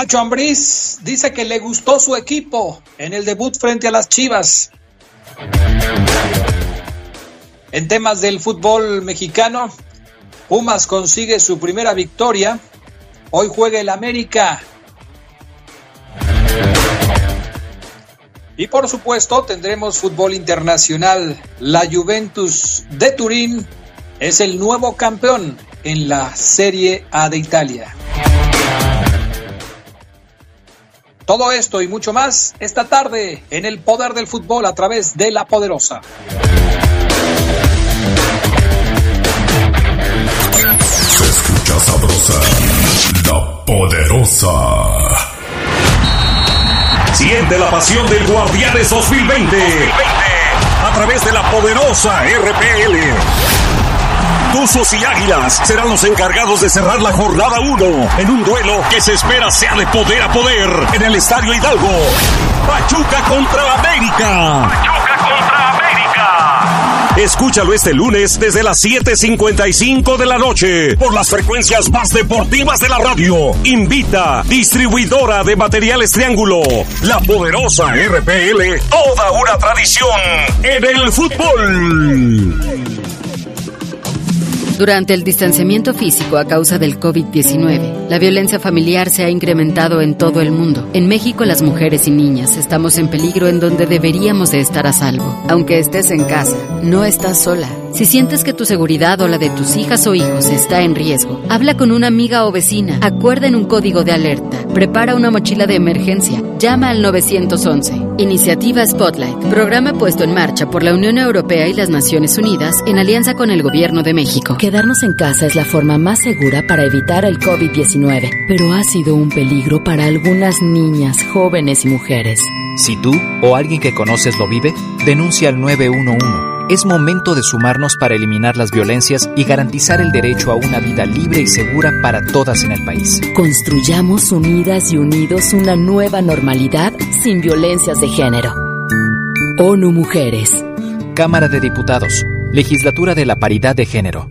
Nacho Ambriz dice que le gustó su equipo en el debut frente a las Chivas. En temas del fútbol mexicano, Pumas consigue su primera victoria. Hoy juega el América. Y por supuesto tendremos fútbol internacional. La Juventus de Turín es el nuevo campeón en la Serie A de Italia. Todo esto y mucho más esta tarde en el poder del fútbol a través de la poderosa. Se escucha sabrosa, la poderosa. Siente la pasión del Guardianes 2020 a través de la poderosa RPL. Tuzos y Águilas serán los encargados de cerrar la jornada 1 en un duelo que se espera sea de poder a poder en el Estadio Hidalgo. Pachuca contra América. Pachuca contra América. Escúchalo este lunes desde las 7:55 de la noche por las frecuencias más deportivas de la radio. Invita distribuidora de materiales Triángulo, la poderosa RPL, toda una tradición en el fútbol. Durante el distanciamiento físico a causa del COVID-19, la violencia familiar se ha incrementado en todo el mundo. En México, las mujeres y niñas estamos en peligro en donde deberíamos de estar a salvo. Aunque estés en casa, no estás sola. Si sientes que tu seguridad o la de tus hijas o hijos está en riesgo, habla con una amiga o vecina, acuerden un código de alerta, prepara una mochila de emergencia, llama al 911. Iniciativa Spotlight, programa puesto en marcha por la Unión Europea y las Naciones Unidas en alianza con el Gobierno de México. Quedarnos en casa es la forma más segura para evitar el COVID-19, pero ha sido un peligro para algunas niñas, jóvenes y mujeres. Si tú o alguien que conoces lo vive, denuncia al 911. Es momento de sumarnos para eliminar las violencias y garantizar el derecho a una vida libre y segura para todas en el país. Construyamos unidas y unidos una nueva normalidad sin violencias de género. ONU Mujeres. Cámara de Diputados. Legislatura de la Paridad de Género.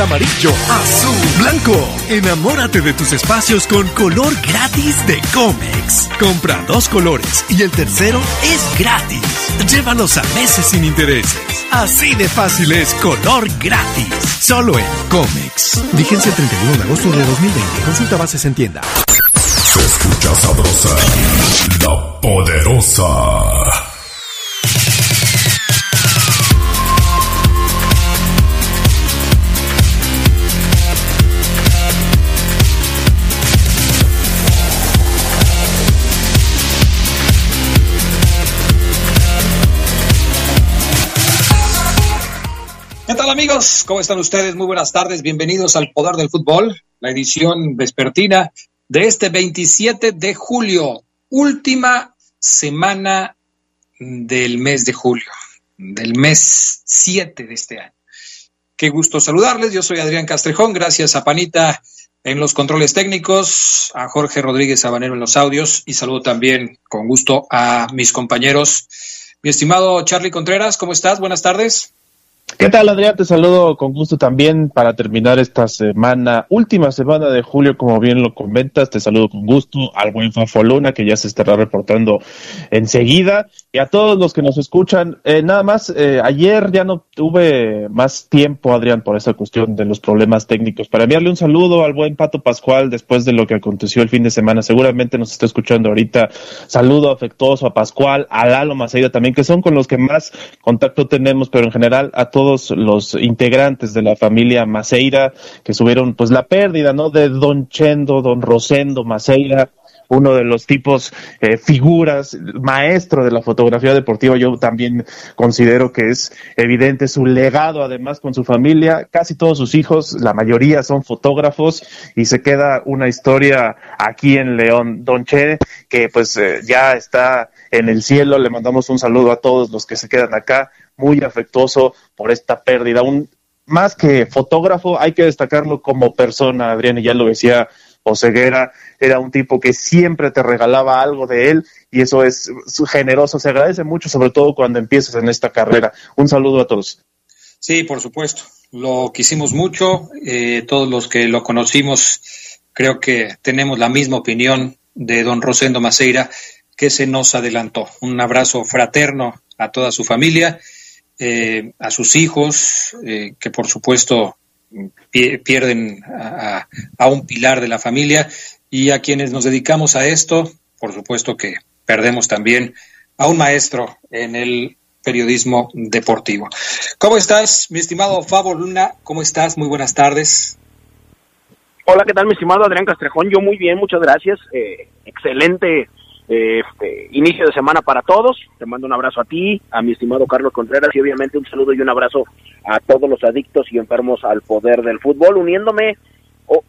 Amarillo, azul, blanco. Enamórate de tus espacios con color gratis de Comex. Compra dos colores y el tercero es gratis. Llévalos a meses sin intereses. Así de fácil es color gratis. Solo en Comex. Vigencia el 31 de agosto de 2020. Consulta bases en tienda. Se escucha sabrosa, la poderosa. Tal amigos? ¿Cómo están ustedes? Muy buenas tardes. Bienvenidos al Poder del Fútbol, la edición vespertina de este 27 de julio, última semana del mes de julio, del mes 7 de este año. Qué gusto saludarles. Yo soy Adrián Castrejón. Gracias a Panita en los controles técnicos, a Jorge Rodríguez Sabanero en los audios y saludo también con gusto a mis compañeros. Mi estimado Charlie Contreras, ¿cómo estás? Buenas tardes. ¿Qué tal, Adrián? Te saludo con gusto también para terminar esta semana, última semana de julio, como bien lo comentas. Te saludo con gusto al buen Fafoluna, que ya se estará reportando enseguida. Y a todos los que nos escuchan, eh, nada más, eh, ayer ya no tuve más tiempo, Adrián, por esa cuestión de los problemas técnicos. Para enviarle un saludo al buen Pato Pascual después de lo que aconteció el fin de semana. Seguramente nos está escuchando ahorita. Saludo afectuoso a Pascual, a Lalo Maceida también, que son con los que más contacto tenemos, pero en general a todos los integrantes de la familia Maceira que subieron pues la pérdida, ¿no? De Don Chendo, Don Rosendo Maceira, uno de los tipos eh, figuras, maestro de la fotografía deportiva. Yo también considero que es evidente su legado, además con su familia. Casi todos sus hijos, la mayoría son fotógrafos y se queda una historia aquí en León. Don Che, que pues eh, ya está en el cielo. Le mandamos un saludo a todos los que se quedan acá muy afectuoso por esta pérdida. Un, más que fotógrafo, hay que destacarlo como persona, Adrián, y ya lo decía Oseguera, era un tipo que siempre te regalaba algo de él y eso es generoso, se agradece mucho, sobre todo cuando empiezas en esta carrera. Un saludo a todos. Sí, por supuesto, lo quisimos mucho, eh, todos los que lo conocimos creo que tenemos la misma opinión de don Rosendo Maceira, que se nos adelantó. Un abrazo fraterno a toda su familia eh, a sus hijos, eh, que por supuesto pierden a, un pilar de la familia, y a quienes nos dedicamos a esto, por supuesto que perdemos también a un maestro en el periodismo deportivo. ¿Cómo estás, mi estimado Fabo Luna? ¿Cómo estás? Muy buenas tardes. Hola, ¿qué tal, mi estimado Adrián Castrejón? Yo muy bien, muchas gracias. Eh, excelente este, inicio de semana para todos. Te mando un abrazo a ti, a mi estimado Carlos Contreras y obviamente un saludo y un abrazo a todos los adictos y enfermos al poder del fútbol, uniéndome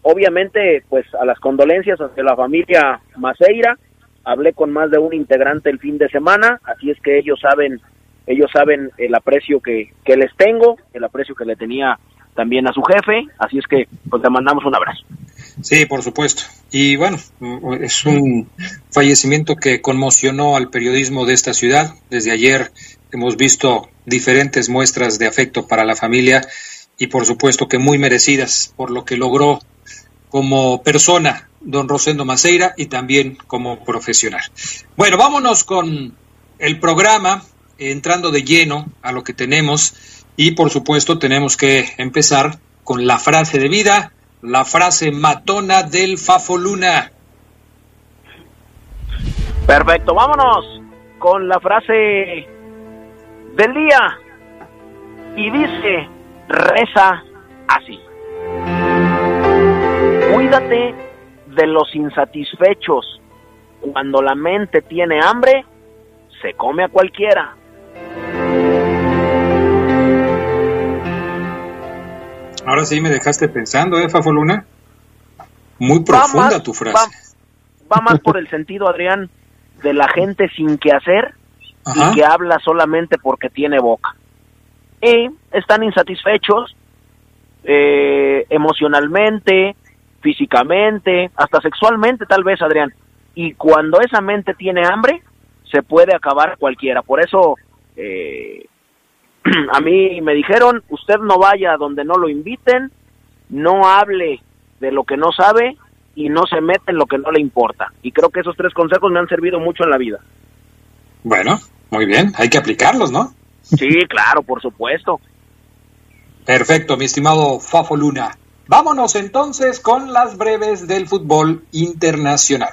obviamente pues a las condolencias hacia la familia Maceira. Hablé con más de un integrante el fin de semana, así es que ellos saben ellos saben el aprecio que, que les tengo, el aprecio que le tenía también a su jefe, así es que pues le mandamos un abrazo. Sí, por supuesto. Y bueno, es un fallecimiento que conmocionó al periodismo de esta ciudad. Desde ayer hemos visto diferentes muestras de afecto para la familia y por supuesto que muy merecidas por lo que logró como persona don Rosendo Maceira y también como profesional. Bueno, vámonos con el programa, entrando de lleno a lo que tenemos y por supuesto tenemos que empezar con la frase de vida la frase matona del Fafo Luna. Perfecto, vámonos con la frase del día. Y dice, reza así. Cuídate de los insatisfechos. Cuando la mente tiene hambre, se come a cualquiera. Ahora sí me dejaste pensando, ¿eh, Fafoluna? Muy profunda tu frase. Va, más por el sentido, Adrián, de la gente sin que hacer y que habla solamente porque tiene boca. Y están insatisfechos eh, emocionalmente, físicamente, hasta sexualmente tal vez, Adrián. Y cuando esa mente tiene hambre, se puede acabar cualquiera. Por eso eh, a mí me dijeron, usted no vaya donde no lo inviten, no hable de lo que no sabe y no se mete en lo que no le importa. Y creo que esos tres consejos me han servido mucho en la vida. Bueno, muy bien, hay que aplicarlos, ¿no? Sí, claro, por supuesto. Perfecto, mi estimado Fafo Luna. Vámonos entonces con las breves del fútbol internacional.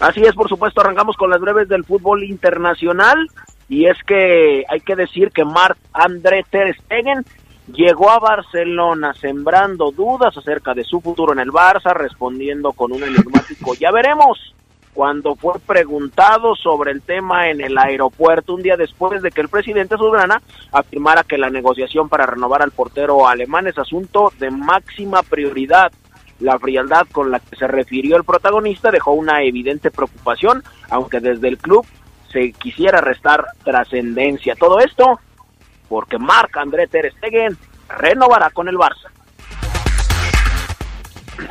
Así es, por supuesto, arrancamos con las breves del fútbol internacional y es que hay que decir que Marc André Ter Stegen llegó a Barcelona sembrando dudas acerca de su futuro en el Barça, respondiendo con un enigmático ya veremos cuando fue preguntado sobre el tema en el aeropuerto un día después de que el presidente Subrana afirmara que la negociación para renovar al portero alemán es asunto de máxima prioridad. La frialdad con la que se refirió el protagonista dejó una evidente preocupación, aunque desde el club se quisiera restar trascendencia. Todo esto porque Marc André Ter Stegen renovará con el Barça.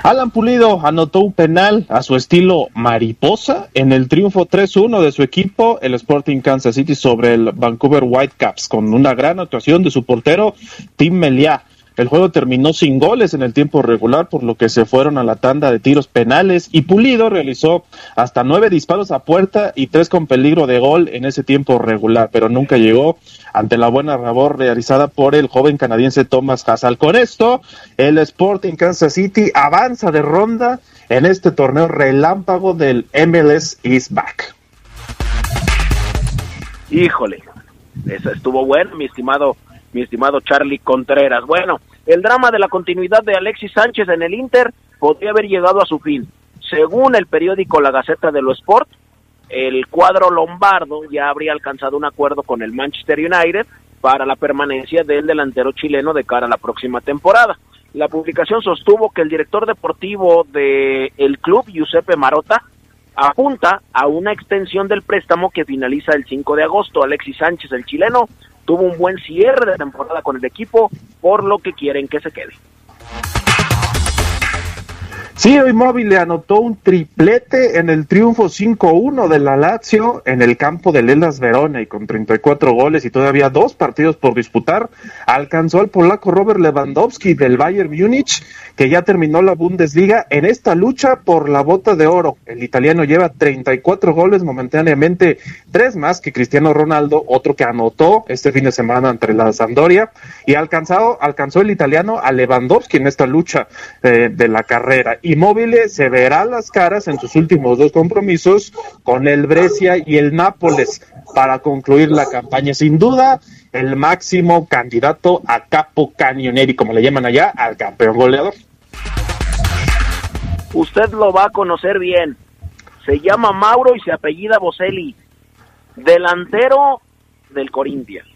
Alan Pulido anotó un penal a su estilo mariposa en el triunfo 3-1 de su equipo, el Sporting Kansas City, sobre el Vancouver Whitecaps, con una gran actuación de su portero Tim Meliá. El juego terminó sin goles en el tiempo regular, por lo que se fueron a la tanda de tiros penales y Pulido realizó hasta nueve disparos a puerta y tres con peligro de gol en ese tiempo regular, pero nunca llegó ante la buena labor realizada por el joven canadiense Thomas Hassel. Con esto, el Sporting Kansas City avanza de ronda en este torneo relámpago del MLS East Back. Híjole, eso estuvo bueno, mi estimado mi estimado Charlie Contreras. Bueno, el drama de la continuidad de Alexis Sánchez en el Inter podría haber llegado a su fin. Según el periódico La Gaceta de lo Sport, el cuadro lombardo ya habría alcanzado un acuerdo con el Manchester United para la permanencia del delantero chileno de cara a la próxima temporada. La publicación sostuvo que el director deportivo del el club, Giuseppe Marota, apunta a una extensión del préstamo que finaliza el 5 de agosto. Alexis Sánchez, el chileno, tuvo un buen cierre de temporada con el equipo, por lo que quieren que se quede. Sí, Inmóvil le anotó un triplete en el triunfo 5-1 de la Lazio en el campo de Lelas Verona y con 34 goles y todavía dos partidos por disputar, alcanzó al polaco Robert Lewandowski del Bayern Múnich, que ya terminó la Bundesliga en esta lucha por la bota de oro. El italiano lleva 34 goles momentáneamente, tres más que Cristiano Ronaldo, otro que anotó este fin de semana entre la Sampdoria y alcanzado, alcanzó el italiano a Lewandowski en esta lucha eh, de la carrera Inmóvil se verá las caras en sus últimos dos compromisos con el Brescia y el Nápoles para concluir la campaña. Sin duda, el máximo candidato a capo cañoneri, como le llaman allá, al campeón goleador. Usted lo va a conocer bien. Se llama Mauro y se apellida Boselli, delantero del Corinthians.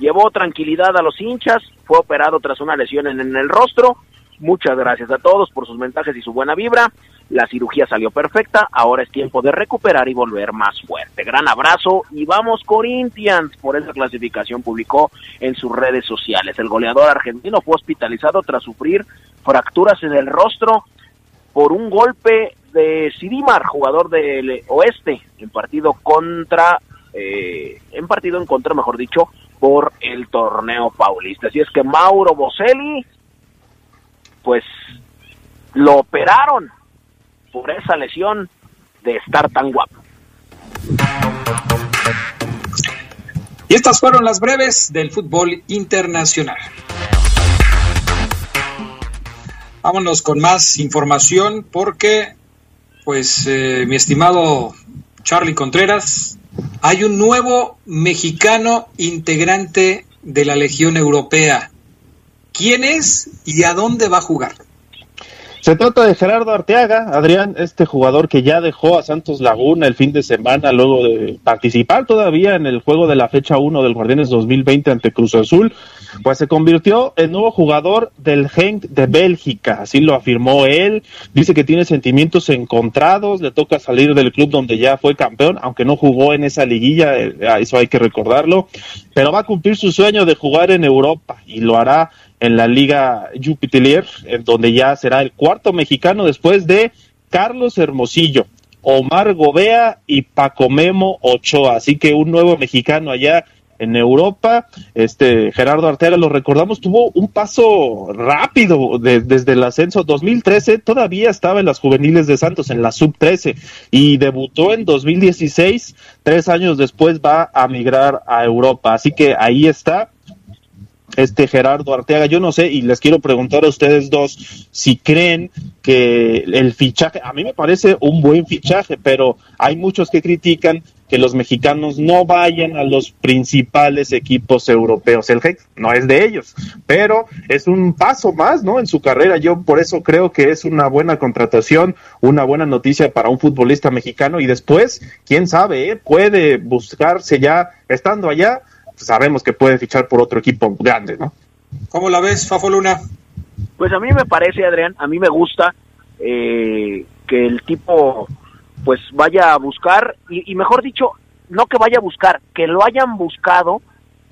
Llevó tranquilidad a los hinchas, fue operado tras una lesión en el rostro Muchas gracias a todos por sus mensajes y su buena vibra. La cirugía salió perfecta, ahora es tiempo de recuperar y volver más fuerte. Gran abrazo y vamos Corinthians. Por esa clasificación publicó en sus redes sociales. El goleador argentino fue hospitalizado tras sufrir fracturas en el rostro por un golpe de Sidimar, jugador del oeste, en partido contra, eh, en partido en contra, mejor dicho, por el torneo paulista. Así es que Mauro Boselli pues lo operaron por esa lesión de estar tan guapo. Y estas fueron las breves del fútbol internacional. Vámonos con más información porque, pues, eh, mi estimado Charlie Contreras, hay un nuevo mexicano integrante de la Legión Europea. ¿Quién es y a dónde va a jugar? Se trata de Gerardo Arteaga, Adrián, este jugador que ya dejó a Santos Laguna el fin de semana luego de participar todavía en el juego de la fecha 1 del Guardianes 2020 ante Cruz Azul, pues se convirtió en nuevo jugador del Genk de Bélgica, así lo afirmó él, dice que tiene sentimientos encontrados, le toca salir del club donde ya fue campeón, aunque no jugó en esa liguilla, eh, eso hay que recordarlo, pero va a cumplir su sueño de jugar en Europa y lo hará en la Liga Jupiter, en donde ya será el cuarto mexicano después de Carlos Hermosillo, Omar Gobea y Paco Memo Ochoa. Así que un nuevo mexicano allá en Europa. Este Gerardo Arteaga, lo recordamos, tuvo un paso rápido desde el ascenso 2013, todavía estaba en las juveniles de Santos, en la sub 13, y debutó en 2016, tres años después va a migrar a Europa. Así que ahí está, este Gerardo Arteaga. Yo no sé, y les quiero preguntar a ustedes dos si creen que el fichaje, a mí me parece un buen fichaje, pero hay muchos que critican que los mexicanos no vayan a los principales equipos europeos. El GEC no es de ellos, pero es un paso más, ¿no? En su carrera. Yo por eso creo que es una buena contratación, una buena noticia para un futbolista mexicano y después, quién sabe, ¿eh? puede buscarse ya, estando allá, sabemos que puede fichar por otro equipo grande, ¿no? ¿Cómo la ves, Fafo Luna? Pues a mí me parece, Adrián, a mí me gusta eh, que el tipo pues vaya a buscar, y, mejor dicho, no que vaya a buscar, que lo hayan buscado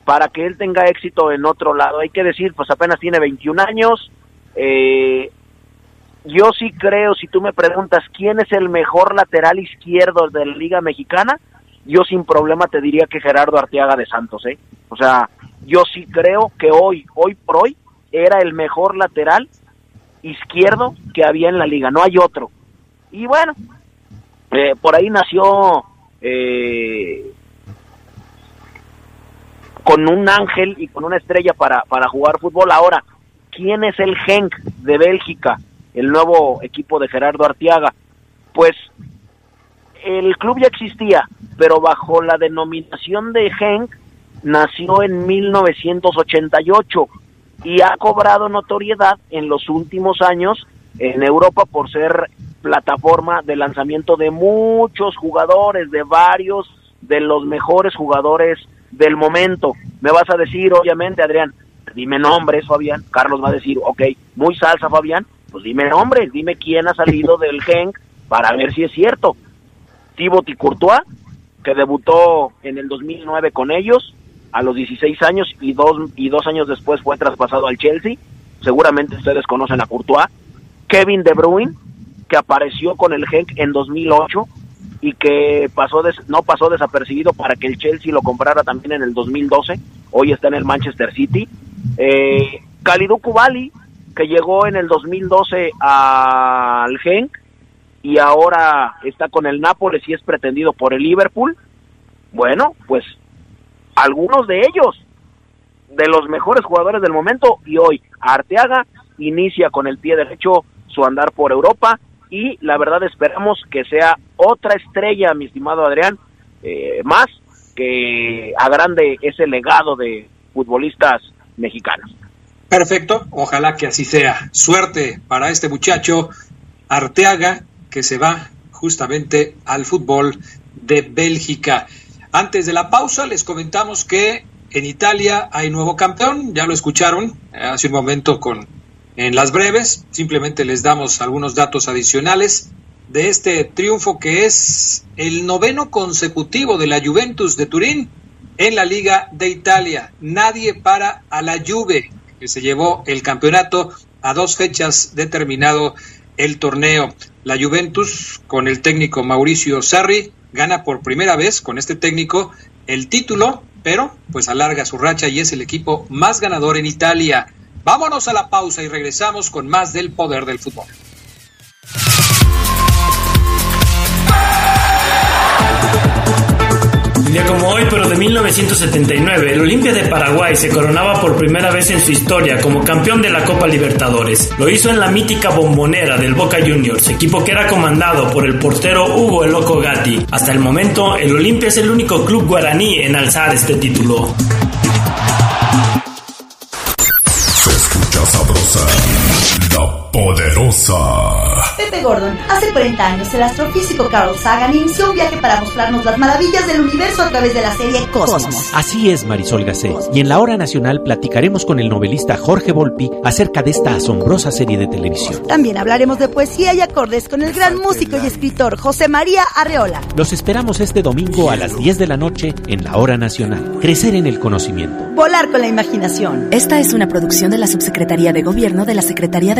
para que él tenga éxito en otro lado. Hay que decir, pues apenas tiene 21 años, eh, yo sí creo, si tú me preguntas quién es el mejor lateral izquierdo de la Liga Mexicana, yo sin problema te diría que Gerardo Arteaga de Santos, ¿eh? O sea, yo sí creo que hoy, hoy por hoy, era el mejor lateral izquierdo que había en la liga, no hay otro. Y bueno, eh, por ahí nació eh, con un ángel y con una estrella para, para jugar fútbol. Ahora, ¿quién es el Genk de Bélgica, el nuevo equipo de Gerardo Artiaga? Pues el club ya existía, pero bajo la denominación de Genk nació en 1988 y ha cobrado notoriedad en los últimos años en Europa por ser plataforma de lanzamiento de muchos jugadores, de varios de los mejores jugadores del momento. Me vas a decir, obviamente, Adrián, dime nombres, Fabián. Carlos va a decir, ok, muy salsa, Fabián. Pues dime nombres, dime quién ha salido del Genk para ver si es cierto. Thibaut Courtois, que debutó en el 2009 con ellos, a los 16 años y dos, y dos años después fue traspasado al Chelsea. Seguramente ustedes conocen a Courtois. Kevin De Bruyne, que apareció con el Genk en 2008 y que pasó no pasó desapercibido para que el Chelsea lo comprara también en el 2012. Hoy está en el Manchester City. Eh, Koulibaly, que llegó en el 2012 al Genk y ahora está con el Nápoles y es pretendido por el Liverpool. Bueno, pues algunos de ellos, de los mejores jugadores del momento, y hoy Arteaga inicia con el pie derecho su andar por Europa y la verdad esperamos que sea otra estrella, mi estimado Adrián, eh, más que agrande ese legado de futbolistas mexicanos. Perfecto, ojalá que así sea. Suerte para este muchacho Arteaga que se va justamente al fútbol de Bélgica. Antes de la pausa les comentamos que en Italia hay nuevo campeón, ya lo escucharon hace un momento con en las breves, simplemente les damos algunos datos adicionales de este triunfo que es el noveno consecutivo de la Juventus de Turín en la Liga de Italia. Nadie para a la Juve, que se llevó el campeonato a dos fechas determinado el torneo. La Juventus, con el técnico Mauricio Sarri, gana por primera vez con este técnico el título, pero pues alarga su racha y es el equipo más ganador en Italia. Vámonos a la pausa y regresamos con más del poder del fútbol. Día como hoy, pero de 1979, el Olimpia de Paraguay se coronaba por primera vez en su historia como campeón de la Copa Libertadores. Lo hizo en la mítica bombonera del Boca Juniors, equipo que era comandado por el portero Hugo El Loco Gatti. Hasta el momento, el Olimpia es el único club guaraní en alzar este título. Poderosa. Pepe Gordon, hace 40 años el astrofísico Carl Sagan inició un viaje para mostrarnos las maravillas del universo a través de la serie Cosmos. Así es, Marisol Gacé. Y en la hora nacional platicaremos con el novelista Jorge Volpi acerca de esta asombrosa serie de televisión. También hablaremos de poesía y acordes con el gran músico y escritor José María Arreola. Los esperamos este domingo a las 10 de la noche en la hora nacional. Crecer en el conocimiento. Volar con la imaginación. Esta es una producción de la Subsecretaría de Gobierno de la Secretaría de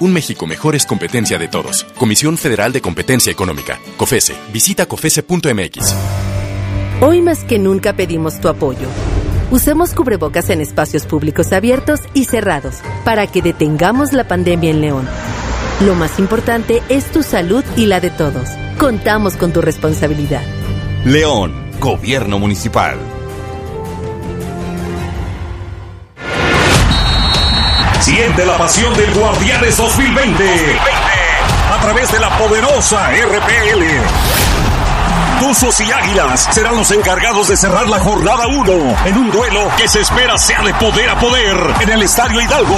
Un México mejor es competencia de todos. Comisión Federal de Competencia Económica. COFESE. Visita COFESE.mx. Hoy más que nunca pedimos tu apoyo. Usemos cubrebocas en espacios públicos abiertos y cerrados para que detengamos la pandemia en León. Lo más importante es tu salud y la de todos. Contamos con tu responsabilidad. León, Gobierno Municipal. Siente la pasión del Guardianes 2020, a través de la poderosa RPL. Tuzos y Águilas serán los encargados de cerrar la jornada 1 en un duelo que se espera sea de poder a poder en el Estadio Hidalgo.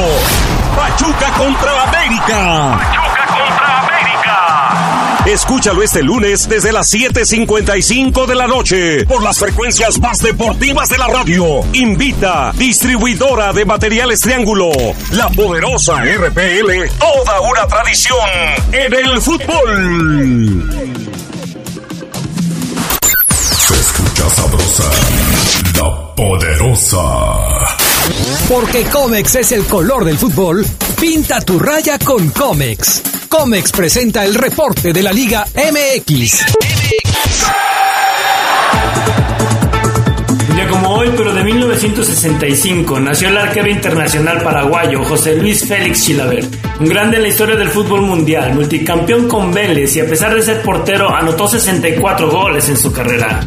Pachuca contra América. Escúchalo este lunes desde las 7:55 de la noche por las frecuencias más deportivas de la radio. Invita distribuidora de materiales Triángulo, la poderosa RPL, toda una tradición en el fútbol. Se escucha sabrosa, la poderosa. Porque Comex es el color del fútbol, pinta tu raya con Comex. Comex presenta el reporte de la Liga MX. Día como hoy, pero de 1965, nació el arquero internacional paraguayo José Luis Félix Chilavert. Un grande en la historia del fútbol mundial, multicampeón con Vélez y a pesar de ser portero, anotó 64 goles en su carrera.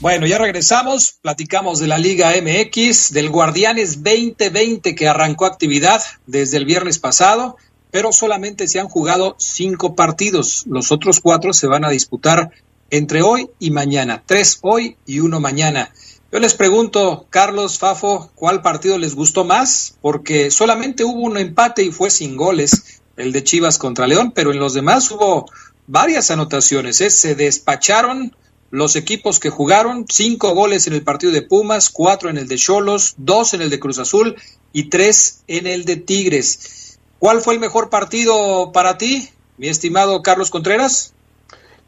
Bueno, ya regresamos, platicamos de la Liga MX, del Guardianes 2020 que arrancó actividad desde el viernes pasado, pero solamente se han jugado cinco partidos. Los otros cuatro se van a disputar entre hoy y mañana, tres hoy y uno mañana. Yo les pregunto, Carlos, Fafo, ¿cuál partido les gustó más? Porque solamente hubo un empate y fue sin goles, el de Chivas contra León, pero en los demás hubo varias anotaciones, ¿eh? se despacharon los equipos que jugaron, cinco goles en el partido de Pumas, cuatro en el de Cholos, dos en el de Cruz Azul y tres en el de Tigres. ¿Cuál fue el mejor partido para ti, mi estimado Carlos Contreras?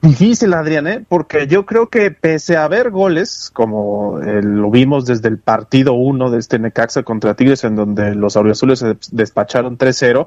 Difícil, Adrián, ¿eh? porque yo creo que pese a haber goles, como eh, lo vimos desde el partido 1 de este Necaxa contra Tigres, en donde los auriazules se despacharon 3-0,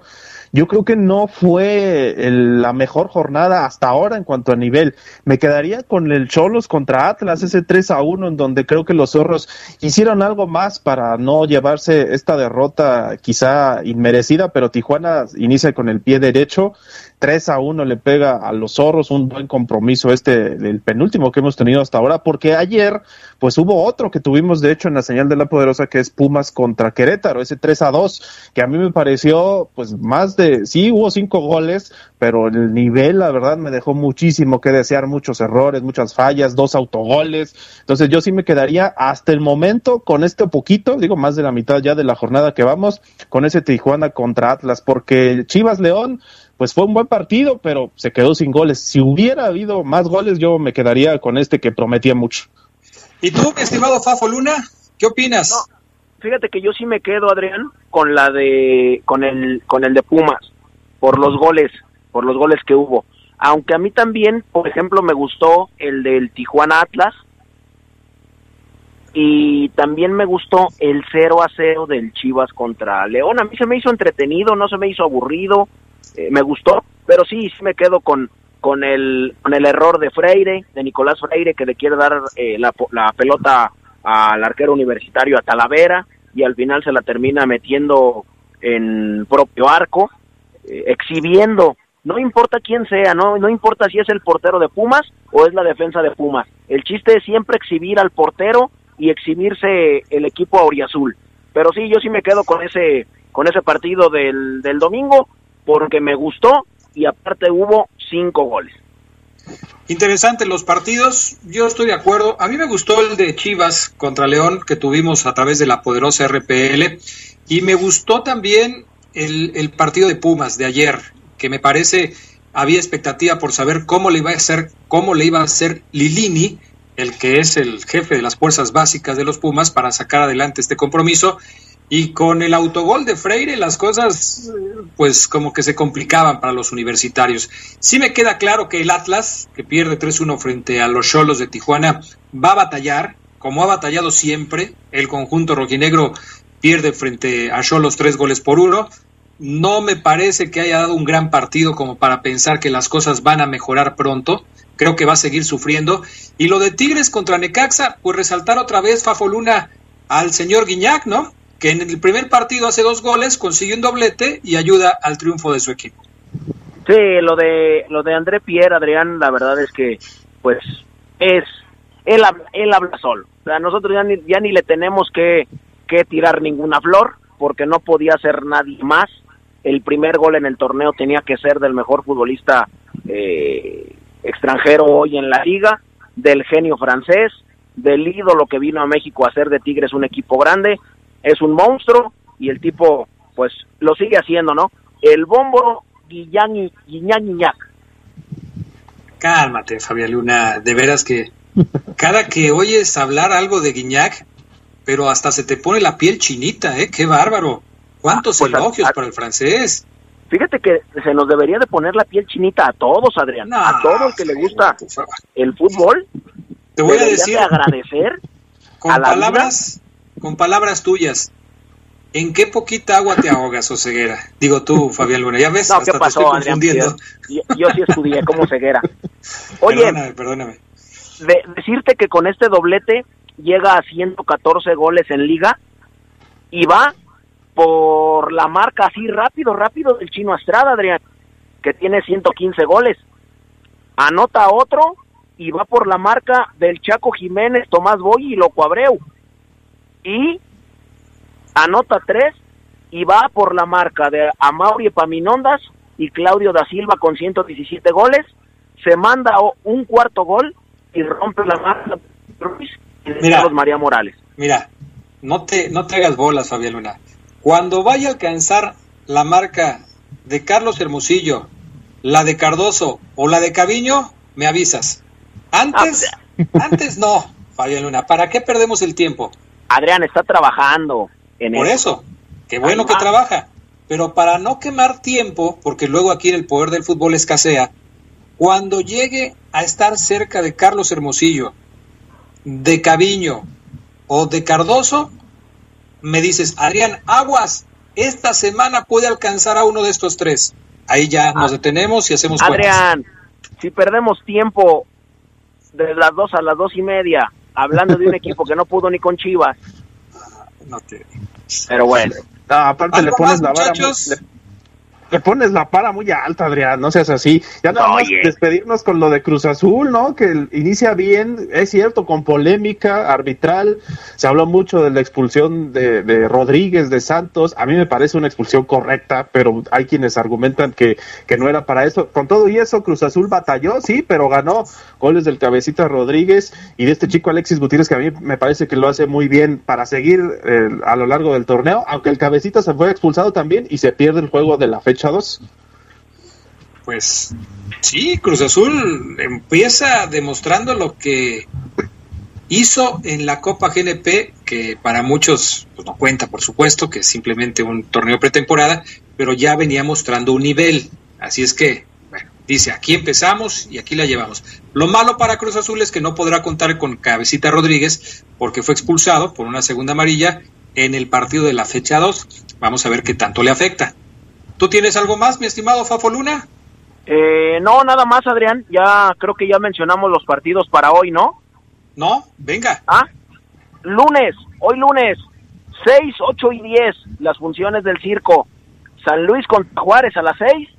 yo creo que no fue la mejor jornada hasta ahora en cuanto a nivel. Me quedaría con el Cholos contra Atlas, ese 3 a 1, en donde creo que los zorros hicieron algo más para no llevarse esta derrota quizá inmerecida, pero Tijuana inicia con el pie derecho. 3 a 1 le pega a los zorros, un buen compromiso este, el penúltimo que hemos tenido hasta ahora, porque ayer pues hubo otro que tuvimos de hecho en la señal de la poderosa que es Pumas contra Querétaro, ese 3 a 2, que a mí me pareció pues más de, sí hubo cinco goles, pero el nivel la verdad me dejó muchísimo que desear, muchos errores, muchas fallas, dos autogoles, entonces yo sí me quedaría hasta el momento con este poquito, digo más de la mitad ya de la jornada que vamos, con ese Tijuana contra Atlas, porque Chivas León pues fue un buen partido, pero se quedó sin goles. Si hubiera habido más goles, yo me quedaría con este que prometía mucho. ¿Y tú, estimado Fafo Luna, qué opinas? fíjate que yo sí me quedo, Adrián, con la de, con el, con el de Pumas, por los goles, por los goles que hubo. Aunque a mí también, por ejemplo, me gustó el del Tijuana Atlas, y también me gustó el 0 a 0 del Chivas contra León. A mí se me hizo entretenido, no se me hizo aburrido, eh, me gustó, pero sí, sí me quedo con, con, el, con el error de Freire, de Nicolás Freire, que le quiere dar eh, la, la pelota al arquero universitario a Talavera y al final se la termina metiendo en propio arco, eh, exhibiendo, no importa quién sea, no, no importa si es el portero de Pumas o es la defensa de Pumas, el chiste es siempre exhibir al portero y exhibirse el equipo auriazul. Pero sí, yo sí me quedo con ese, con ese partido del, del domingo, porque me gustó y aparte hubo cinco goles. Interesante los partidos, yo estoy de acuerdo. A mí me gustó el de Chivas contra León que tuvimos a través de la poderosa RPL y me gustó también el, el partido de Pumas de ayer, que me parece había expectativa por saber cómo le iba a hacer, cómo le iba a hacer Lilini, el que es el jefe de las fuerzas básicas de los Pumas, para sacar adelante este compromiso. Y con el autogol de Freire las cosas pues como que se complicaban para los universitarios. Sí me queda claro que el Atlas, que pierde 3-1 frente a los Cholos de Tijuana, va a batallar, como ha batallado siempre. El conjunto rojinegro pierde frente a Cholos tres goles por uno. No me parece que haya dado un gran partido como para pensar que las cosas van a mejorar pronto. Creo que va a seguir sufriendo. Y lo de Tigres contra Necaxa, pues resaltar otra vez, Fafo Luna, al señor Guiñac, ¿no? Que en el primer partido hace dos goles, consigue un doblete y ayuda al triunfo de su equipo. Sí, lo de lo de André Pierre, Adrián, la verdad es que pues es él, él habla solo. O sea, nosotros ya ni, ya ni le tenemos que, que tirar ninguna flor porque no podía ser nadie más. El primer gol en el torneo tenía que ser del mejor futbolista eh, extranjero hoy en la liga, del genio francés, del ídolo que vino a México a hacer de Tigres un equipo grande, es un monstruo y el tipo pues lo sigue haciendo, ¿no? El bómboro Guiñán Guiñán Cálmate, Fabián Luna, de veras que cada que oyes hablar algo de Guiñac, pero hasta se te pone la piel chinita, ¿eh? Qué bárbaro. ¿Cuántos Pues, a- elogios a- para el francés? Fíjate que se nos debería de poner la piel chinita a todos, Adrián, a todo el que le gusta el fútbol. Te voy a decir- de agradecer Con a la palabras, con palabras tuyas. ¿En qué poquita agua te ahogas, o ceguera? Digo tú, Fabián Luna, ya ves, No, hasta ¿qué te estoy Adrián? confundiendo. Yo, yo sí estudié como ceguera. Oye, Perdóname, perdóname. de- decirte que con este doblete llega a 114 goles en liga y va por la marca así rápido, rápido del chino Estrada, Adrián, que tiene 115 goles. Anota otro y va por la marca del Chaco Jiménez, Tomás Boy y Loco Abreu. Y anota tres y va por la marca de Amaury Epaminondas y Claudio da Silva con 117 goles. Se manda un cuarto gol y rompe la marca de Ruiz y Mira. Carlos María Morales. Mira, no te, no te hagas bolas, Fabián Luna. Cuando vaya a alcanzar la marca de Carlos Hermosillo, la de Cardoso o la de Caviño, me avisas. Antes, antes no, Fabián Luna. ¿Para qué perdemos el tiempo? Adrián está trabajando en Por eso, qué bueno que trabaja. Pero para no quemar tiempo, porque luego aquí en el poder del fútbol escasea, cuando llegue a estar cerca de Carlos Hermosillo, de Caviño o de Cardoso, me dices, Adrián, aguas, esta semana puede alcanzar a uno de estos tres. Ahí ya nos detenemos y hacemos cuentas. Adrián, si perdemos tiempo de las dos a las dos y media hablando de un equipo que no pudo ni con Chivas. No te- Pero bueno. No, aparte le ¿Algo pones más, la vara muy- muchachos? le, le pones la para muy alta, Adrián, no seas así. Ya nada más Oye. despedirnos con lo de Cruz Azul, ¿no? Que inicia bien, es cierto, con polémica arbitral. Se habló mucho de la expulsión de, de Rodríguez, de Santos. A mí me parece una expulsión correcta, pero hay quienes argumentan que, que no era para eso. Con todo y eso, Cruz Azul batalló, sí, pero ganó goles del cabecita Rodríguez y de este chico Alexis Gutiérrez, que a mí me parece que lo hace muy bien para seguir eh, a lo largo del torneo, aunque el cabecita se fue expulsado también y se pierde el juego de la fecha 2. Pues sí, Cruz Azul empieza demostrando lo que hizo en la Copa GNP, que para muchos pues, no cuenta, por supuesto, que es simplemente un torneo pretemporada, pero ya venía mostrando un nivel. Así es que, bueno, dice, aquí empezamos y aquí la llevamos. Lo malo para Cruz Azul es que no podrá contar con Cabecita Rodríguez porque fue expulsado por una segunda amarilla en el partido de la fecha 2. Vamos a ver qué tanto le afecta. ¿Tú tienes algo más, mi estimado Fafo Luna? Eh, no, nada más, Adrián. Ya creo que ya mencionamos los partidos para hoy, ¿no? No, venga. Ah, lunes, hoy lunes, 6, 8 y 10, las funciones del circo. San Luis contra Juárez a las 6,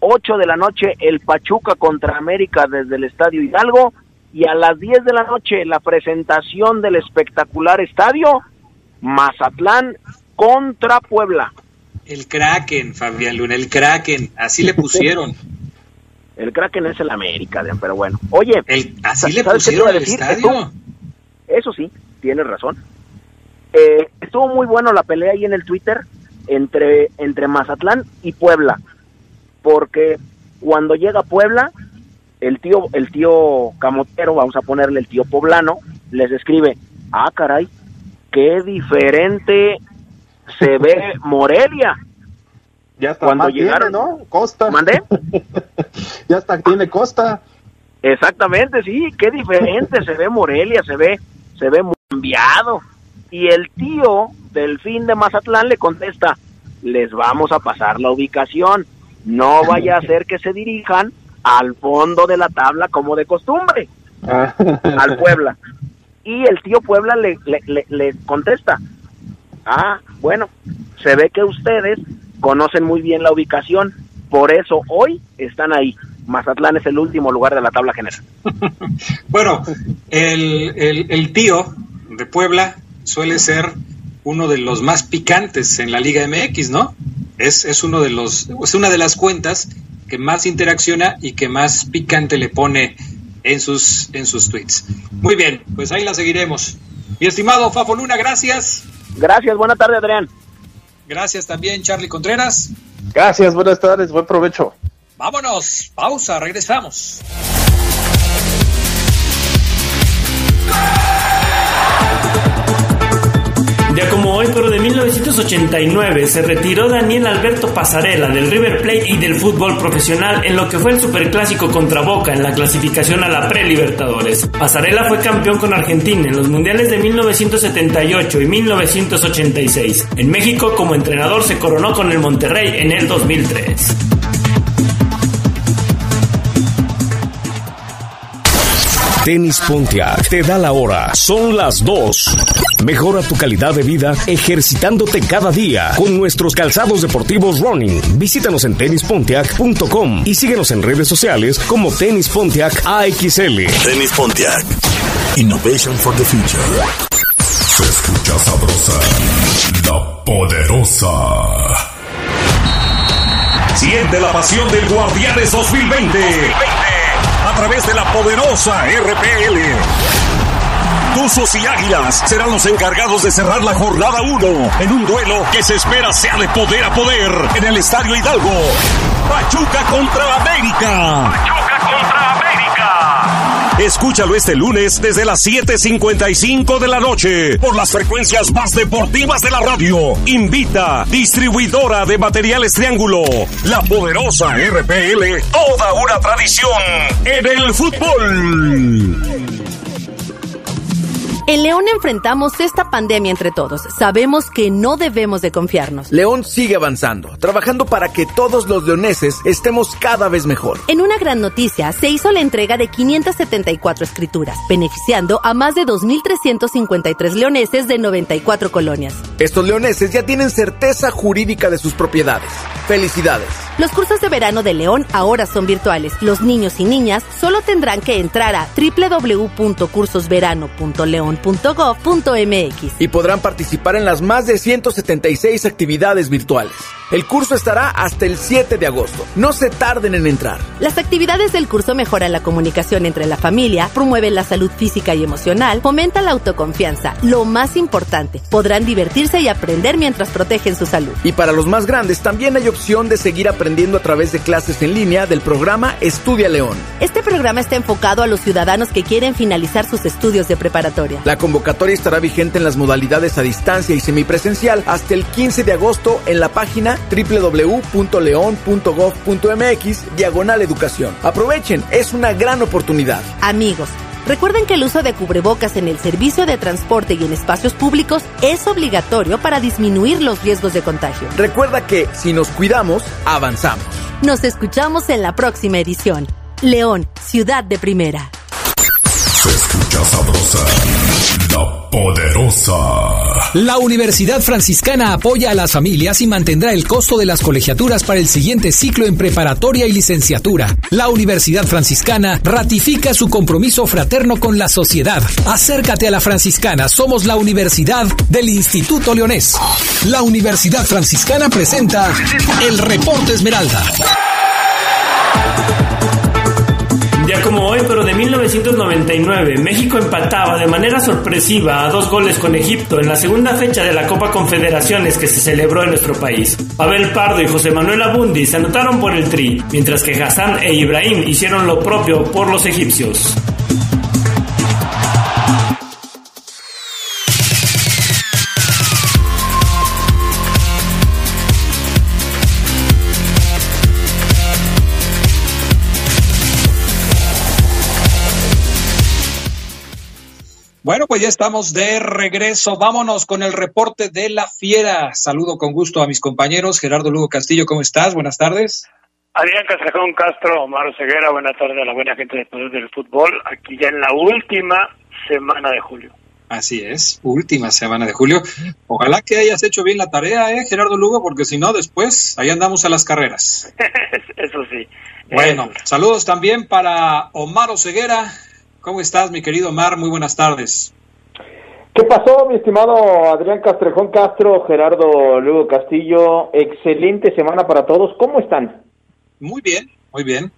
8 de la noche el Pachuca contra América desde el Estadio Hidalgo y a las 10 de la noche la presentación del espectacular estadio Mazatlán contra Puebla. El Kraken, Fabián Luna, el Kraken, así le pusieron. El Kraken es el América, pero bueno. Oye, así le ¿sabes qué te iba pusieron a el decir? estadio. Eso sí, tienes razón. Eh, estuvo muy bueno la pelea ahí en el Twitter entre, entre Mazatlán y Puebla, porque cuando llega Puebla, el tío, el tío camotero, vamos a ponerle el tío poblano, les escribe, ah caray, qué diferente se ve Morelia. Ya hasta Cuando más tiene, llegaron- ¿no? Costa. ¿Mandé? ya hasta tiene Costa. Exactamente, sí, qué diferente se ve Morelia, se ve, se ve muy cambiado. Y el tío del fin de Mazatlán le contesta, les vamos a pasar la ubicación, no vaya a ser que se dirijan al fondo de la tabla como de costumbre, al Puebla. Y el tío Puebla le, le, le- le contesta, ah, bueno, se ve que ustedes conocen muy bien la ubicación, por eso hoy están ahí. Mazatlán es el último lugar de la tabla general. Bueno, el, el- tío de Puebla suele ser uno de los más picantes en la Liga MX, ¿no? Es, es uno de los, es una de las cuentas que más interacciona y que más picante le pone en sus, en sus tweets. Muy bien, pues ahí la seguiremos. Mi estimado Fafo Luna, gracias. Gracias, buena tarde, Adrián. Gracias también, Charlie Contreras. Gracias, buenas tardes, buen provecho. Vámonos, pausa, regresamos. 1989, se retiró Daniel Alberto Pasarela del River Plate y del fútbol profesional en lo que fue el superclásico contra Boca en la clasificación a la pre-Libertadores. Pasarela fue campeón con Argentina en los mundiales de 1978 y 1986. En México, como entrenador, se coronó con el Monterrey en el 2003. Tenis Pontiac te da la hora. Son las 2. Mejora tu calidad de vida ejercitándote cada día con nuestros calzados deportivos running. Visítanos en tenispontiac.com y síguenos en redes sociales como Tenis Pontiac AXL. Tenis Pontiac. Innovation for the future. Se escucha sabrosa, la poderosa. Siente la pasión del Guardianes 2020. A través de la poderosa RPL. Tuzos y Águilas serán los encargados de cerrar la jornada 1 en un duelo que se espera sea de poder a poder en el Estadio Hidalgo. Pachuca contra América. Pachuca contra. Escúchalo este lunes desde las 7:55 de la noche por las frecuencias más deportivas de la radio. Invita distribuidora de materiales Triángulo, la poderosa RPL, toda una tradición en el fútbol. En León enfrentamos esta pandemia entre todos. Sabemos que no debemos de confiarnos. León sigue avanzando, trabajando para que todos los leoneses estemos cada vez mejor. En una gran noticia, se hizo la entrega de 574 escrituras, beneficiando a más de 2.353 leoneses de 94 colonias. Estos leoneses ya tienen certeza jurídica de sus propiedades. ¡Felicidades! Los cursos de verano de León ahora son virtuales. Los niños y niñas solo tendrán que entrar a www.cursosverano.león.gov.mx y podrán participar en las más de 176 actividades virtuales. El curso estará hasta el 7 de agosto. No se tarden en entrar. Las actividades del curso mejoran la comunicación entre la familia, promueven la salud física y emocional, fomentan la autoconfianza. Lo más importante, podrán divertirse y aprender mientras protegen su salud. Y para los más grandes también hay opción de seguir aprendiendo a través de clases en línea del programa Estudia León. Este programa está enfocado a los ciudadanos que quieren finalizar sus estudios de preparatoria. La convocatoria estará vigente en las modalidades a distancia y semipresencial hasta el 15 de agosto en la página www.leon.gov.mx diagonal educación. Aprovechen, es una gran oportunidad. Amigos, recuerden que el uso de cubrebocas en el servicio de transporte y en espacios públicos es obligatorio para disminuir los riesgos de contagio. Recuerda que si nos cuidamos, avanzamos. Nos escuchamos en la próxima edición. León, ciudad de primera. Sabrosa, la poderosa. La Universidad Franciscana apoya a las familias y mantendrá el costo de las colegiaturas para el siguiente ciclo en preparatoria y licenciatura. La Universidad Franciscana ratifica su compromiso fraterno con la sociedad. Acércate a la Franciscana, somos la Universidad del Instituto Leonés. La Universidad Franciscana presenta el Reporte Esmeralda. 1999, México empataba de manera sorpresiva a dos goles con Egipto en la segunda fecha de la Copa Confederaciones que se celebró en nuestro país. Pavel Pardo y José Manuel Abundi se anotaron por el tri, mientras que Hassan e Ibrahim hicieron lo propio por los egipcios. Bueno, pues ya estamos de regreso. Vámonos con el reporte de la fiera. Saludo con gusto a mis compañeros. Gerardo Lugo Castillo, ¿cómo estás? Buenas tardes. Adrián Castrejón Castro, Omar Ceguera, buenas tardes a la buena gente del Poder del Fútbol, aquí ya en la última semana de julio. Así es, última semana de julio. Ojalá que hayas hecho bien la tarea, ¿eh, Gerardo Lugo? Porque si no, después ahí andamos a las carreras. Eso sí. Bueno, saludos también para Omar Ceguera. ¿Cómo estás, mi querido Omar? Muy buenas tardes. ¿Qué pasó, mi estimado Adrián Castrejón Castro, Gerardo Lugo Castillo? Excelente semana para todos. ¿Cómo están? Muy bien, Muy bien.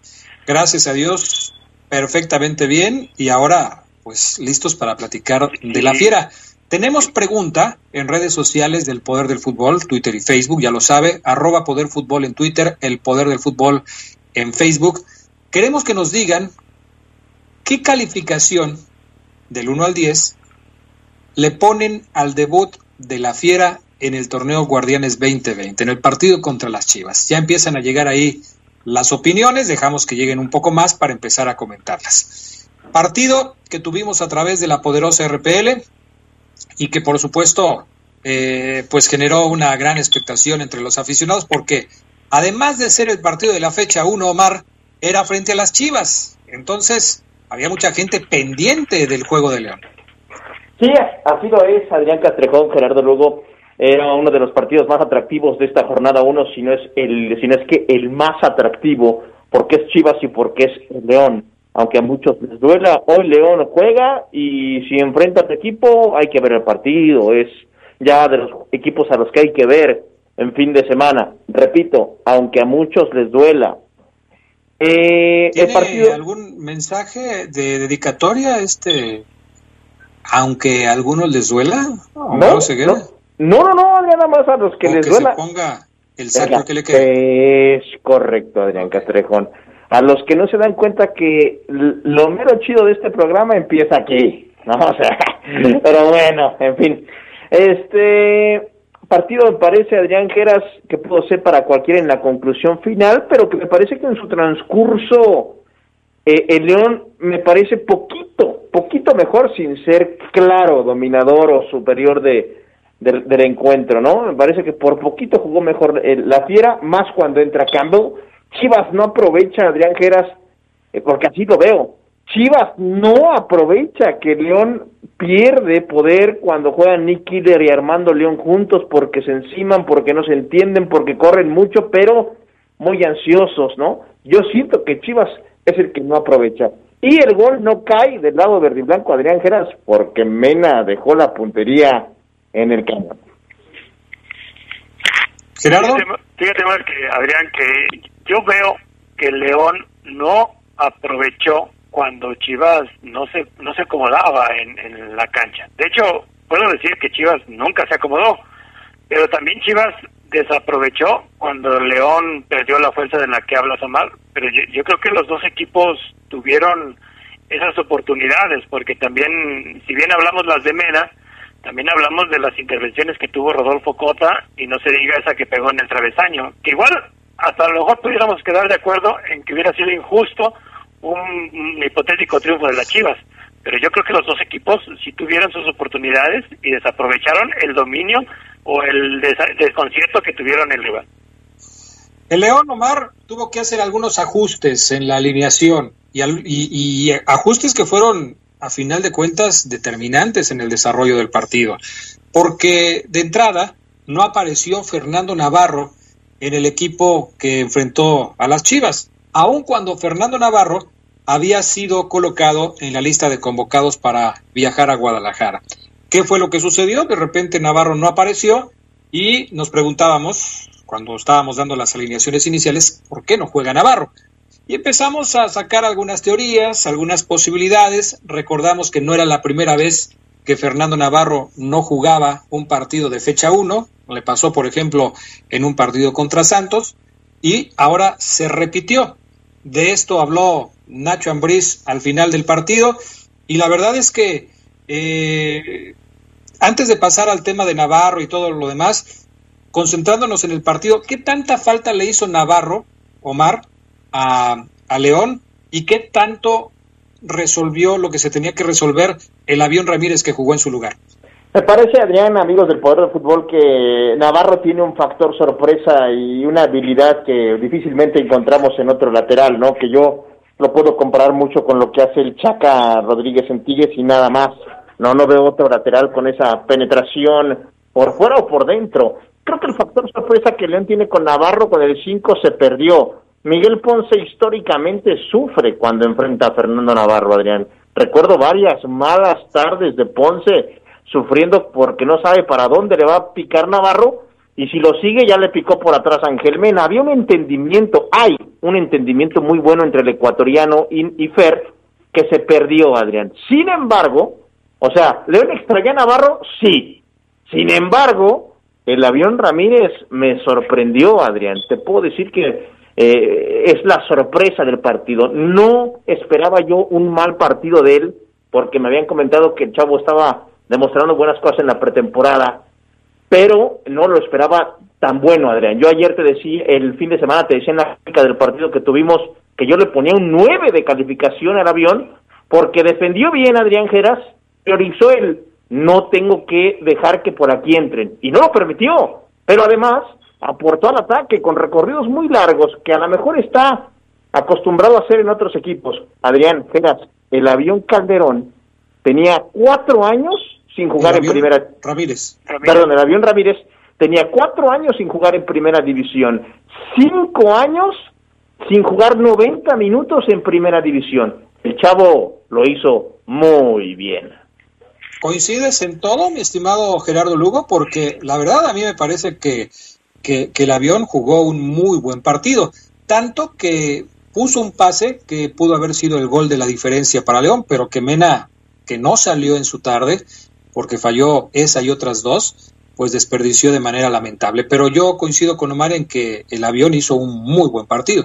Gracias a Dios, perfectamente bien. Y ahora, pues listos para platicar de la fiera. Tenemos pregunta en redes sociales del Poder del Fútbol, Twitter y Facebook, ya lo sabe, arroba Poder Fútbol en Twitter, el Poder del Fútbol en Facebook. Queremos que nos digan qué calificación del 1 al 10 le ponen al debut de la Fiera en el torneo Guardianes 2020, en el partido contra las Chivas. Ya empiezan a llegar ahí las opiniones, dejamos que lleguen un poco más para empezar a comentarlas. Partido que tuvimos a través de la poderosa RPL y que por supuesto eh, pues generó una gran expectación entre los aficionados porque además de ser el partido de la fecha 1, Omar, era frente a las Chivas. Entonces había mucha gente pendiente del juego de León. Sí, así lo es, Adrián Castrejón, Gerardo Lugo. Era uno de los partidos más atractivos de esta jornada uno, si no es el, si no es que el más atractivo, porque es Chivas y porque es León. Aunque a muchos les duela, hoy León juega y si enfrenta a tu equipo hay que ver el partido. Es ya de los equipos a los que hay que ver en fin de semana. Repito, aunque a muchos les duela. Eh, el partido... algún mensaje de dedicatoria este aunque a algunos les duela? No, no, no, no, Adrián, nada más a los que les que duela. Se ponga el saco que le quede. Es correcto, Adrián Castrejón. A los que no se dan cuenta que lo mero chido de este programa empieza aquí, ¿no? O sea, pero bueno, en fin. Este partido me parece, Adrián Geras, que pudo ser para cualquiera en la conclusión final, pero que me parece que en su transcurso eh, el León me parece poquito, poquito mejor sin ser claro dominador o superior de, del encuentro, ¿no? Me parece que por poquito jugó mejor la Fiera, más cuando entra Campbell. Chivas no aprovecha, Adrián Geras, eh, porque así lo veo. Chivas no aprovecha que León pierde poder cuando juegan Nick Killer y Armando León juntos porque se enciman, porque no se entienden, porque corren mucho, pero muy ansiosos, ¿no? Yo siento que Chivas es el que no aprovecha. Y el gol no cae del lado verde y blanco Adrián Geras porque Mena dejó la puntería en el campo. Gerardo. Fíjate, más que Adrián, que yo veo que León no aprovechó cuando Chivas no se no se acomodaba en, en la cancha. De hecho, puedo decir que Chivas nunca se acomodó, pero también Chivas desaprovechó cuando León perdió la fuerza de la que habla Omar, pero yo, creo que los dos equipos tuvieron esas oportunidades, porque también, si bien hablamos las de Mena, también hablamos de las intervenciones que tuvo Rodolfo Cota y no se diga esa que pegó en el travesaño, que igual hasta a lo mejor pudiéramos quedar de acuerdo en que hubiera sido injusto un, hipotético triunfo de las Chivas, pero yo creo que los dos equipos si tuvieron sus oportunidades y desaprovecharon el dominio o el desconcierto que tuvieron el rival. El León Omar tuvo que hacer algunos ajustes en la alineación y, y, ajustes que fueron a final de cuentas determinantes en el desarrollo del partido, porque de entrada no apareció Fernando Navarro en el equipo que enfrentó a las Chivas, aun cuando Fernando Navarro había sido colocado en la lista de convocados para viajar a Guadalajara. ¿Qué fue lo que sucedió? De repente Navarro no apareció y nos preguntábamos, cuando estábamos dando las alineaciones iniciales, ¿por qué no juega Navarro? Y empezamos a sacar algunas teorías, algunas posibilidades. Recordamos que no era la primera vez que Fernando Navarro no jugaba un partido de fecha 1. Le pasó, por ejemplo, en un partido contra Santos. Y ahora se repitió. De esto habló Nacho Ambriz al final del partido. Y la verdad es que eh, antes de pasar al tema de Navarro y todo lo demás, concentrándonos en el partido, ¿qué tanta falta le hizo Navarro, Omar, a, a León? ¿Y qué tanto resolvió lo que se tenía que resolver el avión Ramírez que jugó en su lugar? Me parece, Adrián, amigos del Poder del Fútbol, que Navarro tiene un factor sorpresa y una habilidad que difícilmente encontramos en otro lateral, ¿no? Que yo lo puedo comparar mucho con lo que hace el Chaca Rodríguez en Tigres y nada más. No, no veo otro lateral con esa penetración por fuera o por dentro. Creo que el factor sorpresa que León tiene con Navarro con el 5 se perdió. Miguel Ponce históricamente sufre cuando enfrenta a Fernando Navarro, Adrián. Recuerdo varias malas tardes de Ponce sufriendo porque no sabe para dónde le va a picar Navarro y si lo sigue ya le picó por atrás Ángel Mena. Había un entendimiento, hay un entendimiento muy bueno entre el ecuatoriano y, Fer que se perdió, Adrián. Sin embargo, o sea, ¿León extrañó a Navarro? Sí. Sin embargo, el avión Ramírez me sorprendió, Adrián. Te puedo decir que eh, es la sorpresa del partido. No esperaba yo un mal partido de él, porque me habían comentado que el chavo estaba demostrando buenas cosas en la pretemporada, pero no lo esperaba tan bueno, Adrián. Yo ayer te decía, el fin de semana te decía en la crítica del partido que tuvimos, que yo le ponía un 9 de calificación al avión, porque defendió bien Adrián Geras, priorizó el no tengo que dejar que por aquí entren, y no lo permitió, pero además aportó al ataque con recorridos muy largos, que a lo mejor está acostumbrado a hacer en otros equipos. Adrián Geras, el avión Calderón tenía cuatro años sin jugar en primera. Ramírez. Perdón, el avión Ramírez tenía cuatro años sin jugar en primera división, cinco años sin jugar 90 minutos en primera división. El chavo lo hizo muy bien. ¿Coincides en todo, mi estimado Gerardo Lugo? Porque la verdad a mí me parece que, que, que el avión jugó un muy buen partido. Tanto que puso un pase que pudo haber sido el gol de la diferencia para León, pero que Mena, que no salió en su tarde, porque falló esa y otras dos, pues desperdició de manera lamentable. Pero yo coincido con Omar en que el avión hizo un muy buen partido.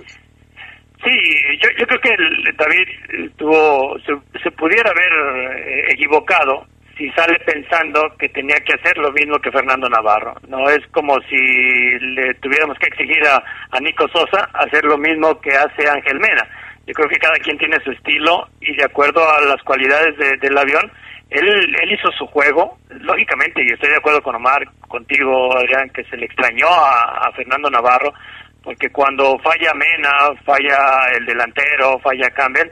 Sí, yo, creo que el, David tuvo, se, se, pudiera haber eh, equivocado si sale pensando que tenía que hacer lo mismo que Fernando Navarro. No es como si le tuviéramos que exigir a, a Nico Sosa hacer lo mismo que hace Ángel Mena. Yo creo que cada quien tiene su estilo y de acuerdo a las cualidades de, del avión, él, hizo su juego, lógicamente, y estoy de acuerdo con Omar, contigo, Adrián, que se le extrañó a, Fernando Navarro, porque cuando falla Mena, falla el delantero, falla Campbell,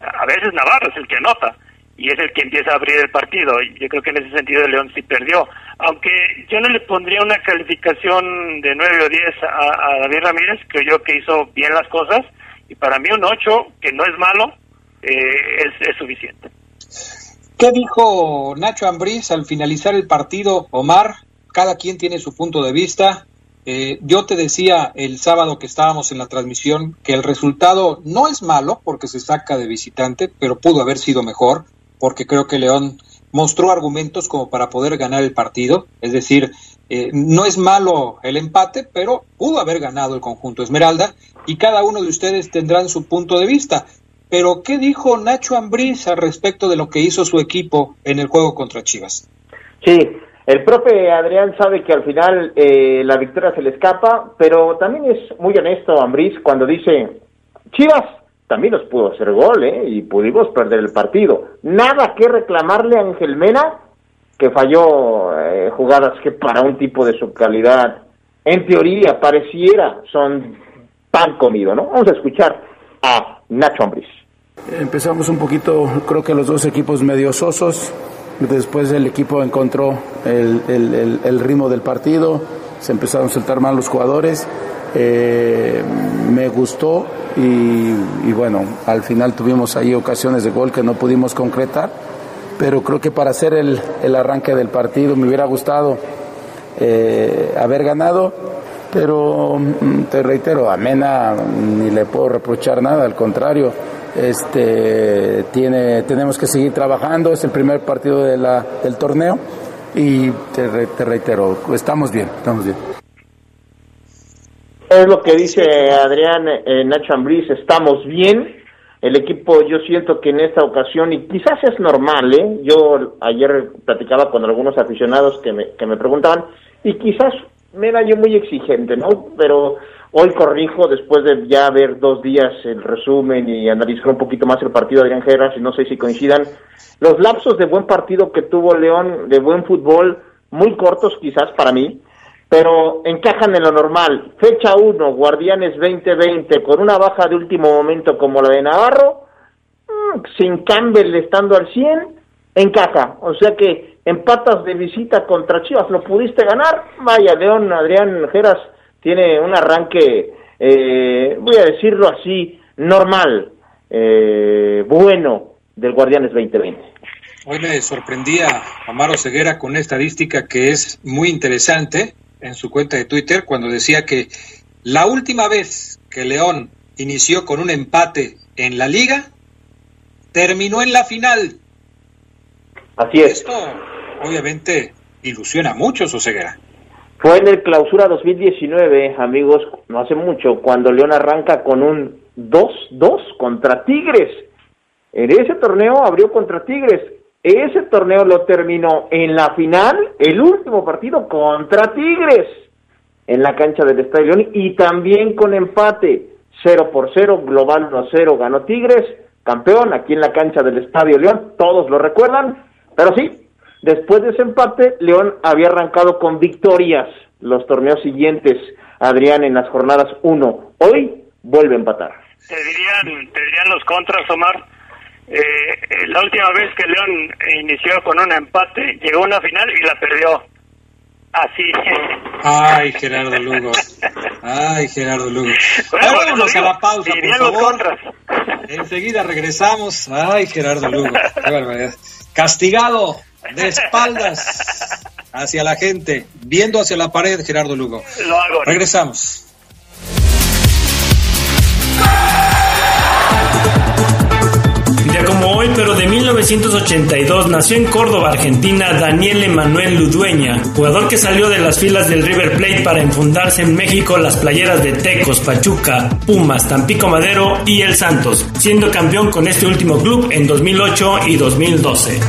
a veces Navarro es el que anota y es el que empieza a abrir el partido. Yo creo que en ese sentido León sí perdió. Aunque yo no le pondría una calificación de 9 o 10 a, a David Ramírez, creo yo que hizo bien las cosas. Y para mí un 8, que no es malo, eh, es, es suficiente. ¿Qué dijo Nacho Ambriz al finalizar el partido, Omar? Cada quien tiene su punto de vista. Eh, yo te decía el sábado que estábamos en la transmisión que el resultado no es malo porque se saca de visitante, pero pudo haber sido mejor porque creo que León mostró argumentos como para poder ganar el partido. Es decir, eh, no es malo el empate, pero pudo haber ganado el conjunto Esmeralda y cada uno de ustedes tendrán su punto de vista. Pero, ¿qué dijo Nacho Ambriz al respecto de lo que hizo su equipo en el juego contra Chivas? Sí, el profe Adrián sabe que al final eh, la victoria se le escapa, pero también es muy honesto Ambriz cuando dice, Chivas también nos pudo hacer gol, ¿eh? Y pudimos perder el partido. Nada que reclamarle a Ángel Mena, que falló eh, jugadas que para un tipo de su calidad, en teoría, pareciera, son pan comido, ¿no? Vamos a escuchar a Nacho Ambriz. Empezamos un poquito, creo que los dos equipos medio sosos. Después el equipo encontró el, ritmo del partido, se empezaron a soltar mal los jugadores. Eh, me gustó y, bueno, al final tuvimos ahí ocasiones de gol que no pudimos concretar, pero creo que para hacer el, arranque del partido me hubiera gustado eh, haber ganado, pero te reitero, a Mena ni le puedo reprochar nada, al contrario, este, tiene, tenemos que seguir trabajando, es el primer partido de la, del torneo y te, te reitero, estamos bien, estamos bien. Es lo que dice Adrián eh, Nacho estamos bien. El equipo, yo siento que en esta ocasión, y quizás es normal, ¿eh? yo ayer platicaba con algunos aficionados que me, que me preguntaban, y quizás me era yo muy exigente, ¿no? Pero hoy corrijo, después de ya ver dos días el resumen y analizar un poquito más el partido de Adrián Geras, y no sé si coincidan, los lapsos de buen partido que tuvo León, de buen fútbol, muy cortos quizás para mí, pero encajan en lo normal. Fecha 1, Guardianes 2020, con una baja de último momento como la de Navarro, sin Campbell estando al 100, encaja. O sea que empatas de visita contra Chivas, lo pudiste ganar. Vaya, León, Adrián Geras tiene un arranque, eh, voy a decirlo así, normal, eh, bueno, del Guardianes 2020. Hoy me sorprendía Amaro Ceguera con una estadística que es muy interesante en su cuenta de Twitter cuando decía que la última vez que León inició con un empate en la liga, terminó en la final. Así es. Esto obviamente ilusiona a muchos, Oseguera. Fue en el clausura 2019, amigos, no hace mucho, cuando León arranca con un 2-2 contra Tigres. En ese torneo abrió contra Tigres. Ese torneo lo terminó en la final, el último partido contra Tigres, en la cancha del Estadio León y también con empate. 0 por 0, global 1 0 ganó Tigres, campeón aquí en la cancha del Estadio León, todos lo recuerdan, pero sí, después de ese empate, León había arrancado con victorias los torneos siguientes, Adrián, en las jornadas 1. Hoy vuelve a empatar. Te dirían, te dirían los contras, Omar. Eh, la última vez que León inició con un empate, llegó a una final y la perdió. Así. Ay, Gerardo Lugo. Ay, Gerardo Lugo. Bueno, Ahora vámonos digo, a la pausa, dirían por los favor. contras. Enseguida regresamos. Ay, Gerardo Lugo. Qué barbaridad. Castigado de espaldas hacia la gente, viendo hacia la pared, Gerardo Lugo. Lo hago. Regresamos. Ya como hoy, pero de 1982, nació en Córdoba, Argentina, Daniel Emanuel Ludueña, jugador que salió de las filas del River Plate para enfundarse en México las playeras de Tecos, Pachuca, Pumas, Tampico Madero y El Santos, siendo campeón con este último club en 2008 y 2012.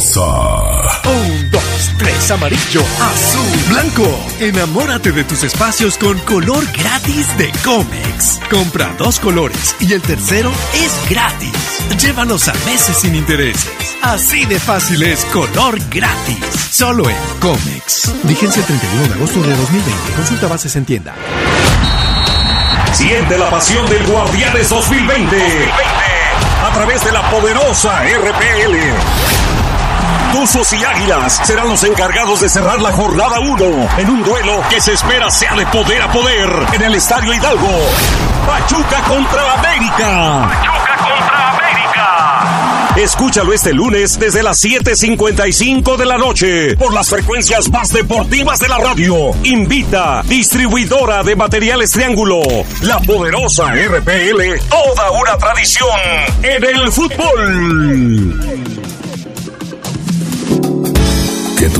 Poderosa. Un, dos, tres, amarillo, azul, blanco. Enamórate de tus espacios con color gratis de Comex. Compra dos colores y el tercero es gratis. Llévalos a meses sin intereses. Así de fácil es color gratis. Solo en Comex. Vigencia el 31 de agosto de 2020. Consulta bases en tienda. Siente la pasión del Guardianes 2020. A través de la poderosa RPL. Tuzos y Águilas serán los encargados de cerrar la jornada 1 en un duelo que se espera sea de poder a poder en el Estadio Hidalgo. Pachuca contra América. Pachuca contra América. Escúchalo este lunes desde las 7:55 de la noche por las frecuencias más deportivas de la radio. Invita distribuidora de materiales Triángulo, la poderosa RPL, toda una tradición en el fútbol.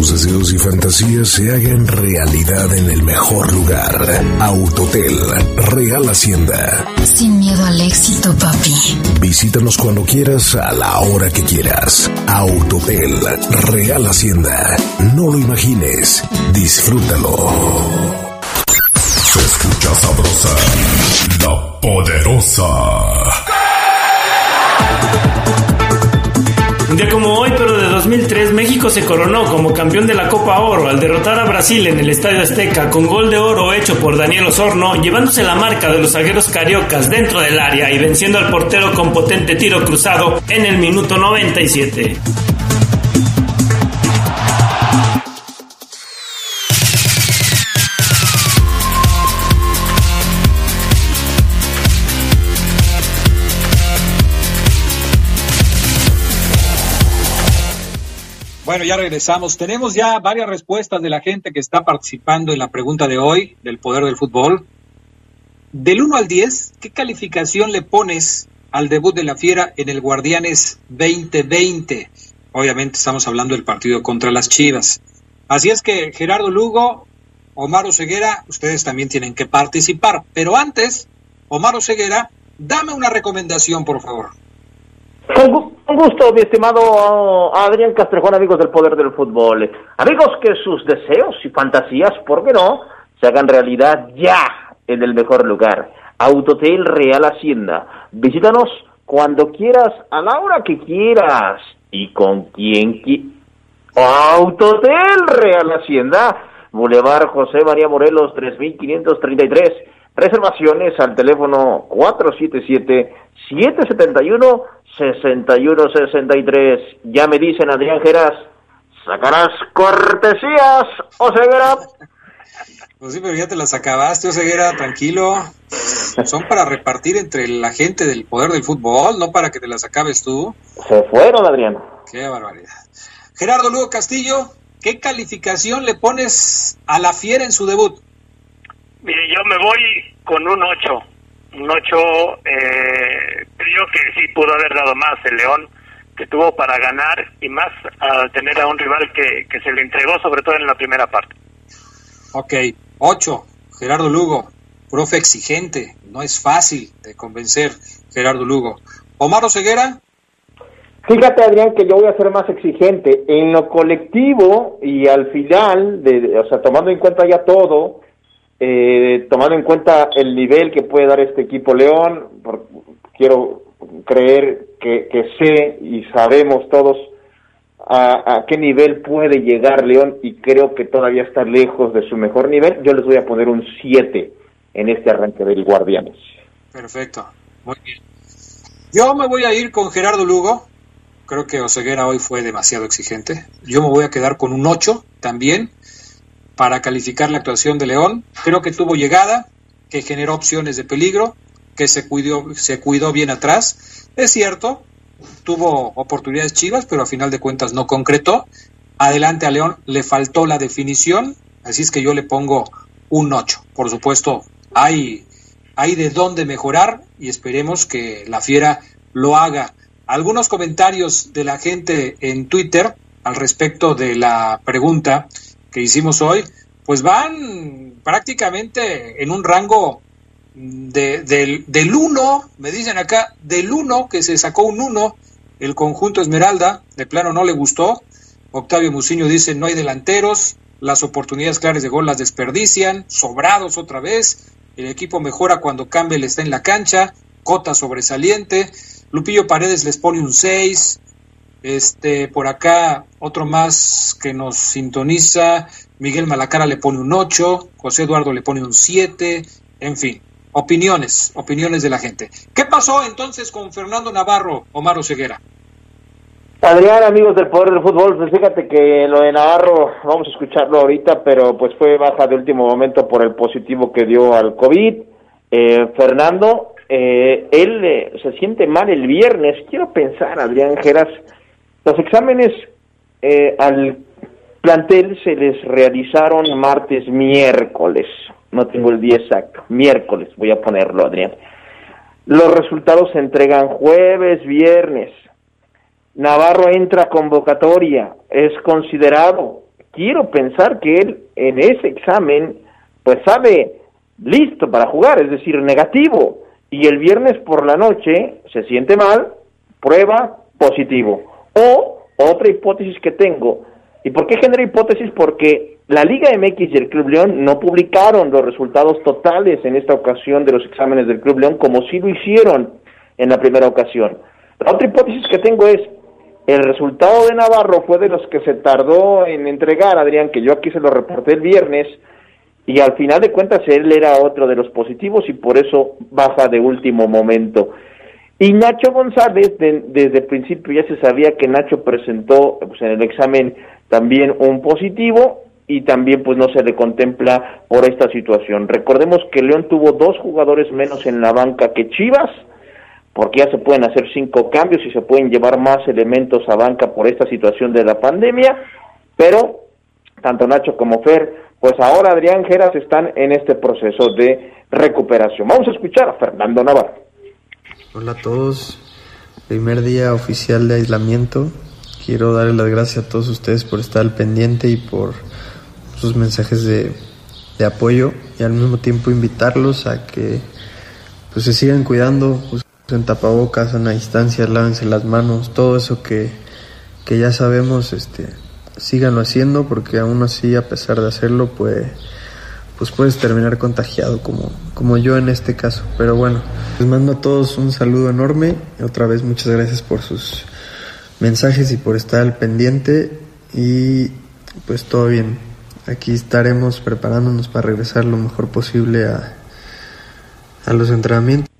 Tus deseos y fantasías se hagan realidad en el mejor lugar. Autotel, Real Hacienda. Sin miedo al éxito, papi. Visítanos cuando quieras, a la hora que quieras. Autotel, Real Hacienda. No lo imagines, disfrútalo. Se escucha sabrosa, la poderosa. Un día como hoy, 2003, México se coronó como campeón de la Copa Oro al derrotar a Brasil en el Estadio Azteca con gol de oro hecho por Daniel Osorno, llevándose la marca de los zagueros cariocas dentro del área y venciendo al portero con potente tiro cruzado en el minuto 97. Bueno, ya regresamos. Tenemos ya varias respuestas de la gente que está participando en la pregunta de hoy del poder del fútbol. Del 1 al 10, ¿qué calificación le pones al debut de la Fiera en el Guardianes 2020? Obviamente estamos hablando del partido contra las Chivas. Así es que Gerardo Lugo, Omar Ceguera, ustedes también tienen que participar. Pero antes, Omar Ceguera, dame una recomendación, por favor. Con gusto, mi estimado Adrián Castrejón, amigos del Poder del Fútbol. Amigos, que sus deseos y fantasías, ¿por qué no?, se hagan realidad ya en el mejor lugar. Autotel Real Hacienda. Visítanos cuando quieras, a la hora que quieras y con quien quieras. Autotel Real Hacienda, Boulevard José María Morelos, 3533. Reservaciones al teléfono 477-771-6163. Ya me dicen, Adrián Geras, sacarás cortesías, o Ceguera. Pues sí, pero ya te las acabaste, Oseguera, tranquilo. Son para repartir entre la gente del poder del fútbol, no para que te las acabes tú. Se fueron, Adrián. Qué barbaridad. Gerardo Lugo Castillo, ¿qué calificación le pones a la Fiera en su debut? Mire, yo me voy con un 8. Un 8, eh, creo que sí pudo haber dado más el León, que tuvo para ganar y más al tener a un rival que, que se le entregó, sobre todo en la primera parte. Ok, 8. Gerardo Lugo, profe exigente, no es fácil de convencer Gerardo Lugo. Omar Oseguera. Fíjate, Adrián, que yo voy a ser más exigente. En lo colectivo y al final, de, o sea, tomando en cuenta ya todo, eh, tomando en cuenta el nivel que puede dar este equipo León, por, quiero creer que, que, sé y sabemos todos a, a, qué nivel puede llegar León y creo que todavía está lejos de su mejor nivel. Yo les voy a poner un 7 en este arranque del Guardianes. Perfecto, muy bien. Yo me voy a ir con Gerardo Lugo. Creo que Oseguera hoy fue demasiado exigente. Yo me voy a quedar con un 8 también para calificar la actuación de León. Creo que tuvo llegada, que generó opciones de peligro, que se cuidó, se cuidó bien atrás. Es cierto, tuvo oportunidades chivas, pero a final de cuentas no concretó. Adelante a León le faltó la definición, así es que yo le pongo un 8. Por supuesto, hay, hay de dónde mejorar y esperemos que la fiera lo haga. Algunos comentarios de la gente en Twitter al respecto de la pregunta que hicimos hoy, pues van prácticamente en un rango de, del, del 1, me dicen acá, del 1, que se sacó un 1, el conjunto Esmeralda, de plano no le gustó. Octavio Muciño dice, no hay delanteros, las oportunidades claras de gol las desperdician, sobrados otra vez, el equipo mejora cuando Campbell está en la cancha, cota sobresaliente, Lupillo Paredes les pone un 6, este, por acá otro más que nos sintoniza, Miguel Malacara le pone un 8, José Eduardo le pone un 7, en fin, opiniones, opiniones de la gente. ¿Qué pasó entonces con Fernando Navarro, Omar Oseguera? Adrián, amigos del Poder del Fútbol, pues fíjate que lo de Navarro, vamos a escucharlo ahorita, pero pues fue baja de último momento por el positivo que dio al COVID. Eh, Fernando, eh, él eh, se siente mal el viernes. Quiero pensar, Adrián Geras, los exámenes eh, al plantel se les realizaron martes, miércoles. No tengo el día exacto. Miércoles, voy a ponerlo, Adrián. Los resultados se entregan jueves, viernes. Navarro entra a convocatoria, es considerado. Quiero pensar que él en ese examen, pues sabe listo para jugar, es decir, negativo. Y el viernes por la noche se siente mal, prueba positivo. O otra hipótesis que tengo, ¿y por qué genera hipótesis? Porque la Liga MX y el Club León no publicaron los resultados totales en esta ocasión de los exámenes del Club León como sí lo hicieron en la primera ocasión. La otra hipótesis que tengo es, el resultado de Navarro fue de los que se tardó en entregar, Adrián, que yo aquí se lo reporté el viernes, y al final de cuentas él era otro de los positivos y por eso baja de último momento. Y Nacho González, de, desde el principio ya se sabía que Nacho presentó pues, en el examen también un positivo y también pues no se le contempla por esta situación. Recordemos que León tuvo dos jugadores menos en la banca que Chivas, porque ya se pueden hacer cinco cambios y se pueden llevar más elementos a banca por esta situación de la pandemia, pero tanto Nacho como Fer, pues ahora Adrián Geras están en este proceso de recuperación. Vamos a escuchar a Fernando Navarro. Hola a todos, primer día oficial de aislamiento. Quiero darles las gracias a todos ustedes por estar al pendiente y por sus mensajes de, apoyo y al mismo tiempo invitarlos a que pues se sigan cuidando, usen tapabocas, a distancia, lávense las manos, todo eso que, que ya sabemos, este, síganlo haciendo porque aún así a pesar de hacerlo pues pues puedes terminar contagiado como, como yo en este caso. Pero bueno, les mando a todos un saludo enorme. Otra vez muchas gracias por sus mensajes y por estar al pendiente. Y pues todo bien. Aquí estaremos preparándonos para regresar lo mejor posible a, a los entrenamientos.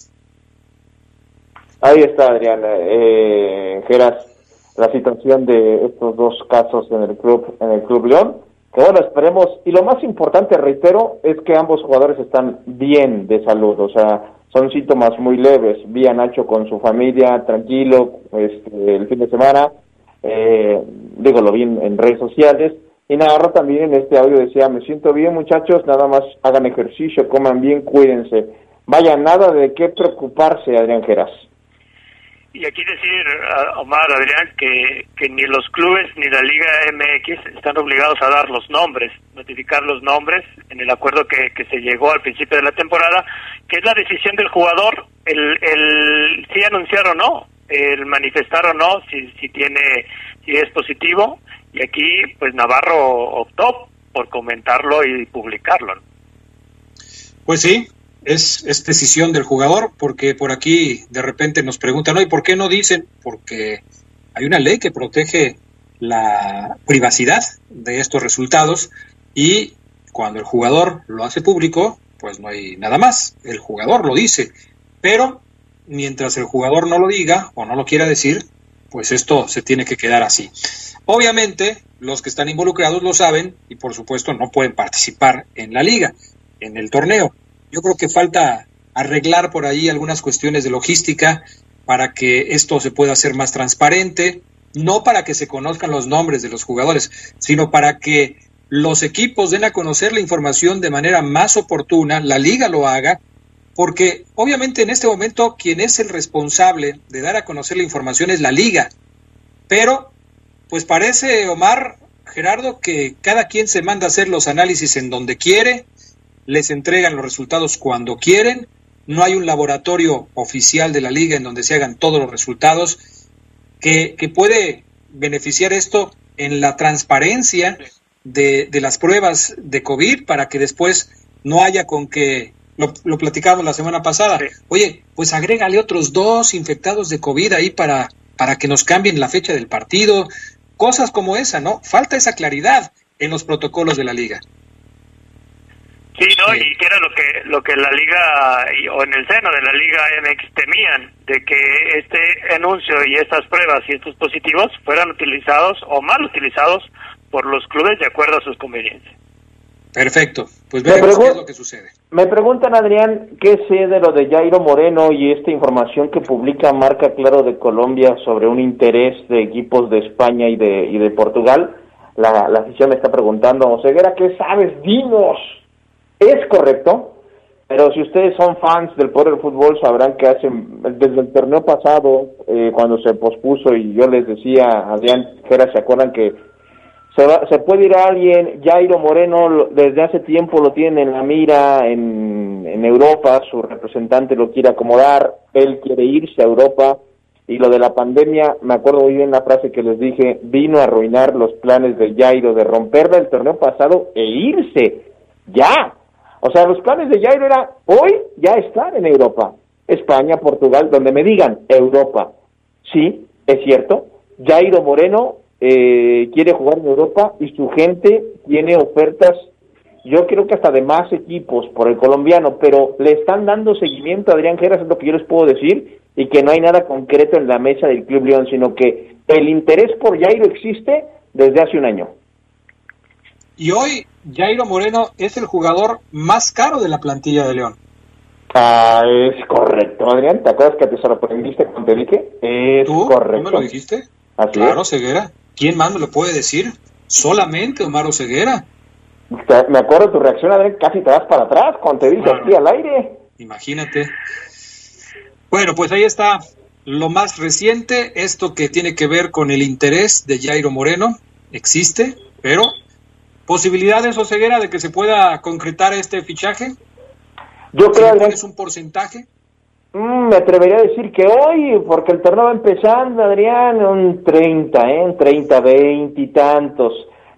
Ahí está, Adrián. Eh, Geras, la situación de estos dos casos en el club, en el club León que bueno, esperemos, y lo más importante, reitero, es que ambos jugadores están bien de salud, o sea, son síntomas muy leves, vi a Nacho con su familia, tranquilo, este, el fin de semana, eh, digo, lo vi en, redes sociales, y Navarro también en este audio decía, me siento bien muchachos, nada más hagan ejercicio, coman bien, cuídense. Vaya, nada de qué preocuparse, Adrián Geras. Y aquí decir, Omar, Adrián, que, que ni los clubes ni la Liga MX están obligados a dar los nombres, notificar los nombres en el acuerdo que, que se llegó al principio de la temporada, que es la decisión del jugador, el, el si anunciar o no, el manifestar o no, si, si tiene, si es positivo, y aquí pues Navarro optó por comentarlo y publicarlo. Pues sí, es, es decisión del jugador, porque por aquí de repente nos preguntan. ¿y por qué no dicen? Porque hay una ley que protege la privacidad de estos resultados y cuando el jugador lo hace público, pues no hay nada más, el jugador lo dice, pero mientras el jugador no lo diga o no lo quiera decir, pues esto se tiene que quedar así. Obviamente, los que están involucrados lo saben y por supuesto no pueden participar en la liga, en el torneo. Yo creo que falta arreglar por ahí algunas cuestiones de logística para que esto se pueda hacer más transparente, no para que se conozcan los nombres de los jugadores, sino para que los equipos den a conocer la información de manera más oportuna, la liga lo haga, porque obviamente en este momento quien es el responsable de dar a conocer la información es la liga, pero pues parece, Omar, Gerardo, que cada quien se manda a hacer los análisis en donde quiere, les entregan los resultados cuando quieren, no hay un laboratorio oficial de la liga en donde se hagan todos los resultados, que, que puede beneficiar esto en la transparencia de, de, las pruebas de COVID para que después no haya con que, lo, lo platicamos la semana pasada, oye, pues agrégale otros dos infectados de COVID ahí para, para que nos cambien la fecha del partido, cosas como esa, ¿no? Falta esa claridad en los protocolos de la liga. Sí, ¿no? Y que era lo que lo que la liga o en el seno de la liga MX temían de que este anuncio y estas pruebas y estos positivos fueran utilizados o mal utilizados por los clubes de acuerdo a sus conveniencias. Perfecto, pues veremos qué es lo que sucede. Me preguntan, Adrián, ¿qué sé de lo de Jairo Moreno y esta información que publica Marca Claro de Colombia sobre un interés de equipos de España y de, y de Portugal? La, la afición me está preguntando, Oseguera, ¿qué sabes? Dinos. Es correcto, pero si ustedes son fans del poder fútbol sabrán que hace, desde el torneo pasado, eh, cuando se pospuso y yo les decía, Adrián Jera, ¿se acuerdan que se, va, se puede ir a alguien, Jairo Moreno desde hace tiempo lo tiene en la mira en, en Europa, su representante lo quiere acomodar, él quiere irse a Europa y lo de la pandemia, me acuerdo muy bien la frase que les dije, vino a arruinar los planes de Jairo de romperle el torneo pasado e irse, ya. O sea, los planes de Jairo era hoy ya estar en Europa, España, Portugal, donde me digan Europa. Sí, es cierto, Jairo Moreno eh, quiere jugar en Europa y su gente tiene ofertas, yo creo que hasta de más equipos por el colombiano, pero le están dando seguimiento a Adrián Geras, es lo que yo les puedo decir, y que no hay nada concreto en la mesa del Club León, sino que el interés por Jairo existe desde hace un año. Y hoy Jairo Moreno es el jugador más caro de la plantilla de León. Ah, es correcto, Adrián. ¿Te acuerdas que te sorprendiste cuando te dije? Es ¿Tú? correcto. ¿Tú me lo dijiste? Así claro, es. Ceguera. ¿Quién más me lo puede decir? Solamente Omar Ceguera. Me acuerdo de tu reacción, Adrián, casi te vas para atrás cuando te dije Claro. aquí al aire. Imagínate. Bueno, pues ahí está lo más reciente, esto que tiene que ver con el interés de Jairo Moreno, existe, pero posibilidades o ceguera de que se pueda concretar este fichaje. Yo creo, Adrián, pones un porcentaje, mm, me atrevería a decir que hoy, porque el torneo va empezando, Adrián, un 30, ¿eh? Un 30, 20 y tantos.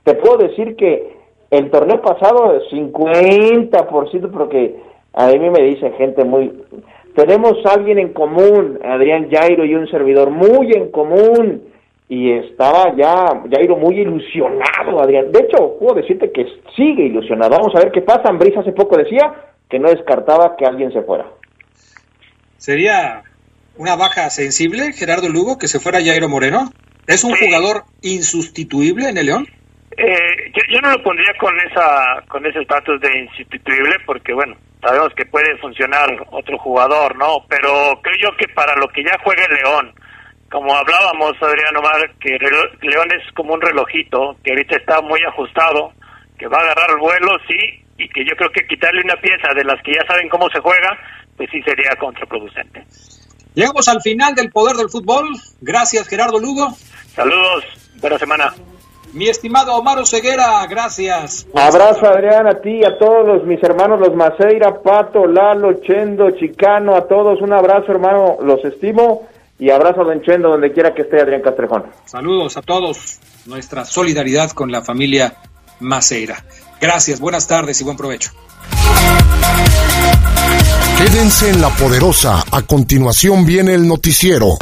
Te puedo decir que el torneo pasado, 50%, porque a mí me dice gente muy... Tenemos a alguien en común, Adrián Jairo y un servidor muy en común. Y estaba ya Jairo muy ilusionado, Adrián. De hecho, puedo decirte que sigue ilusionado. Vamos a ver qué pasa. Ambris hace poco decía que no descartaba que alguien se fuera. ¿sería una baja sensible, Gerardo Lugo, que se fuera Jairo Moreno? ¿Es un jugador insustituible en el León? Eh, yo, yo no lo pondría con esa con ese estatus de insustituible porque bueno sabemos que puede funcionar otro jugador no pero creo yo que para lo que ya juega el León como hablábamos, Adrián Omar, que León es como un relojito, que ahorita está muy ajustado, que va a agarrar el vuelo, sí, y que yo creo que quitarle una pieza de las que ya saben cómo se juega, pues sí sería contraproducente. Llegamos al final del poder del fútbol. Gracias, Gerardo Lugo. Saludos, buena semana. Mi estimado Omar Ceguera, gracias. Abrazo, Adrián, a ti, a todos los, mis hermanos, los Maceira, Pato, Lalo, Chendo, Chicano, a todos, un abrazo, hermano, los estimo y abrazo a Don Chendo, donde quiera que esté Adrián Castrejón. Saludos a todos, nuestra solidaridad con la familia Maceira. Gracias, buenas tardes y buen provecho. Quédense en la poderosa, a continuación viene el noticiero.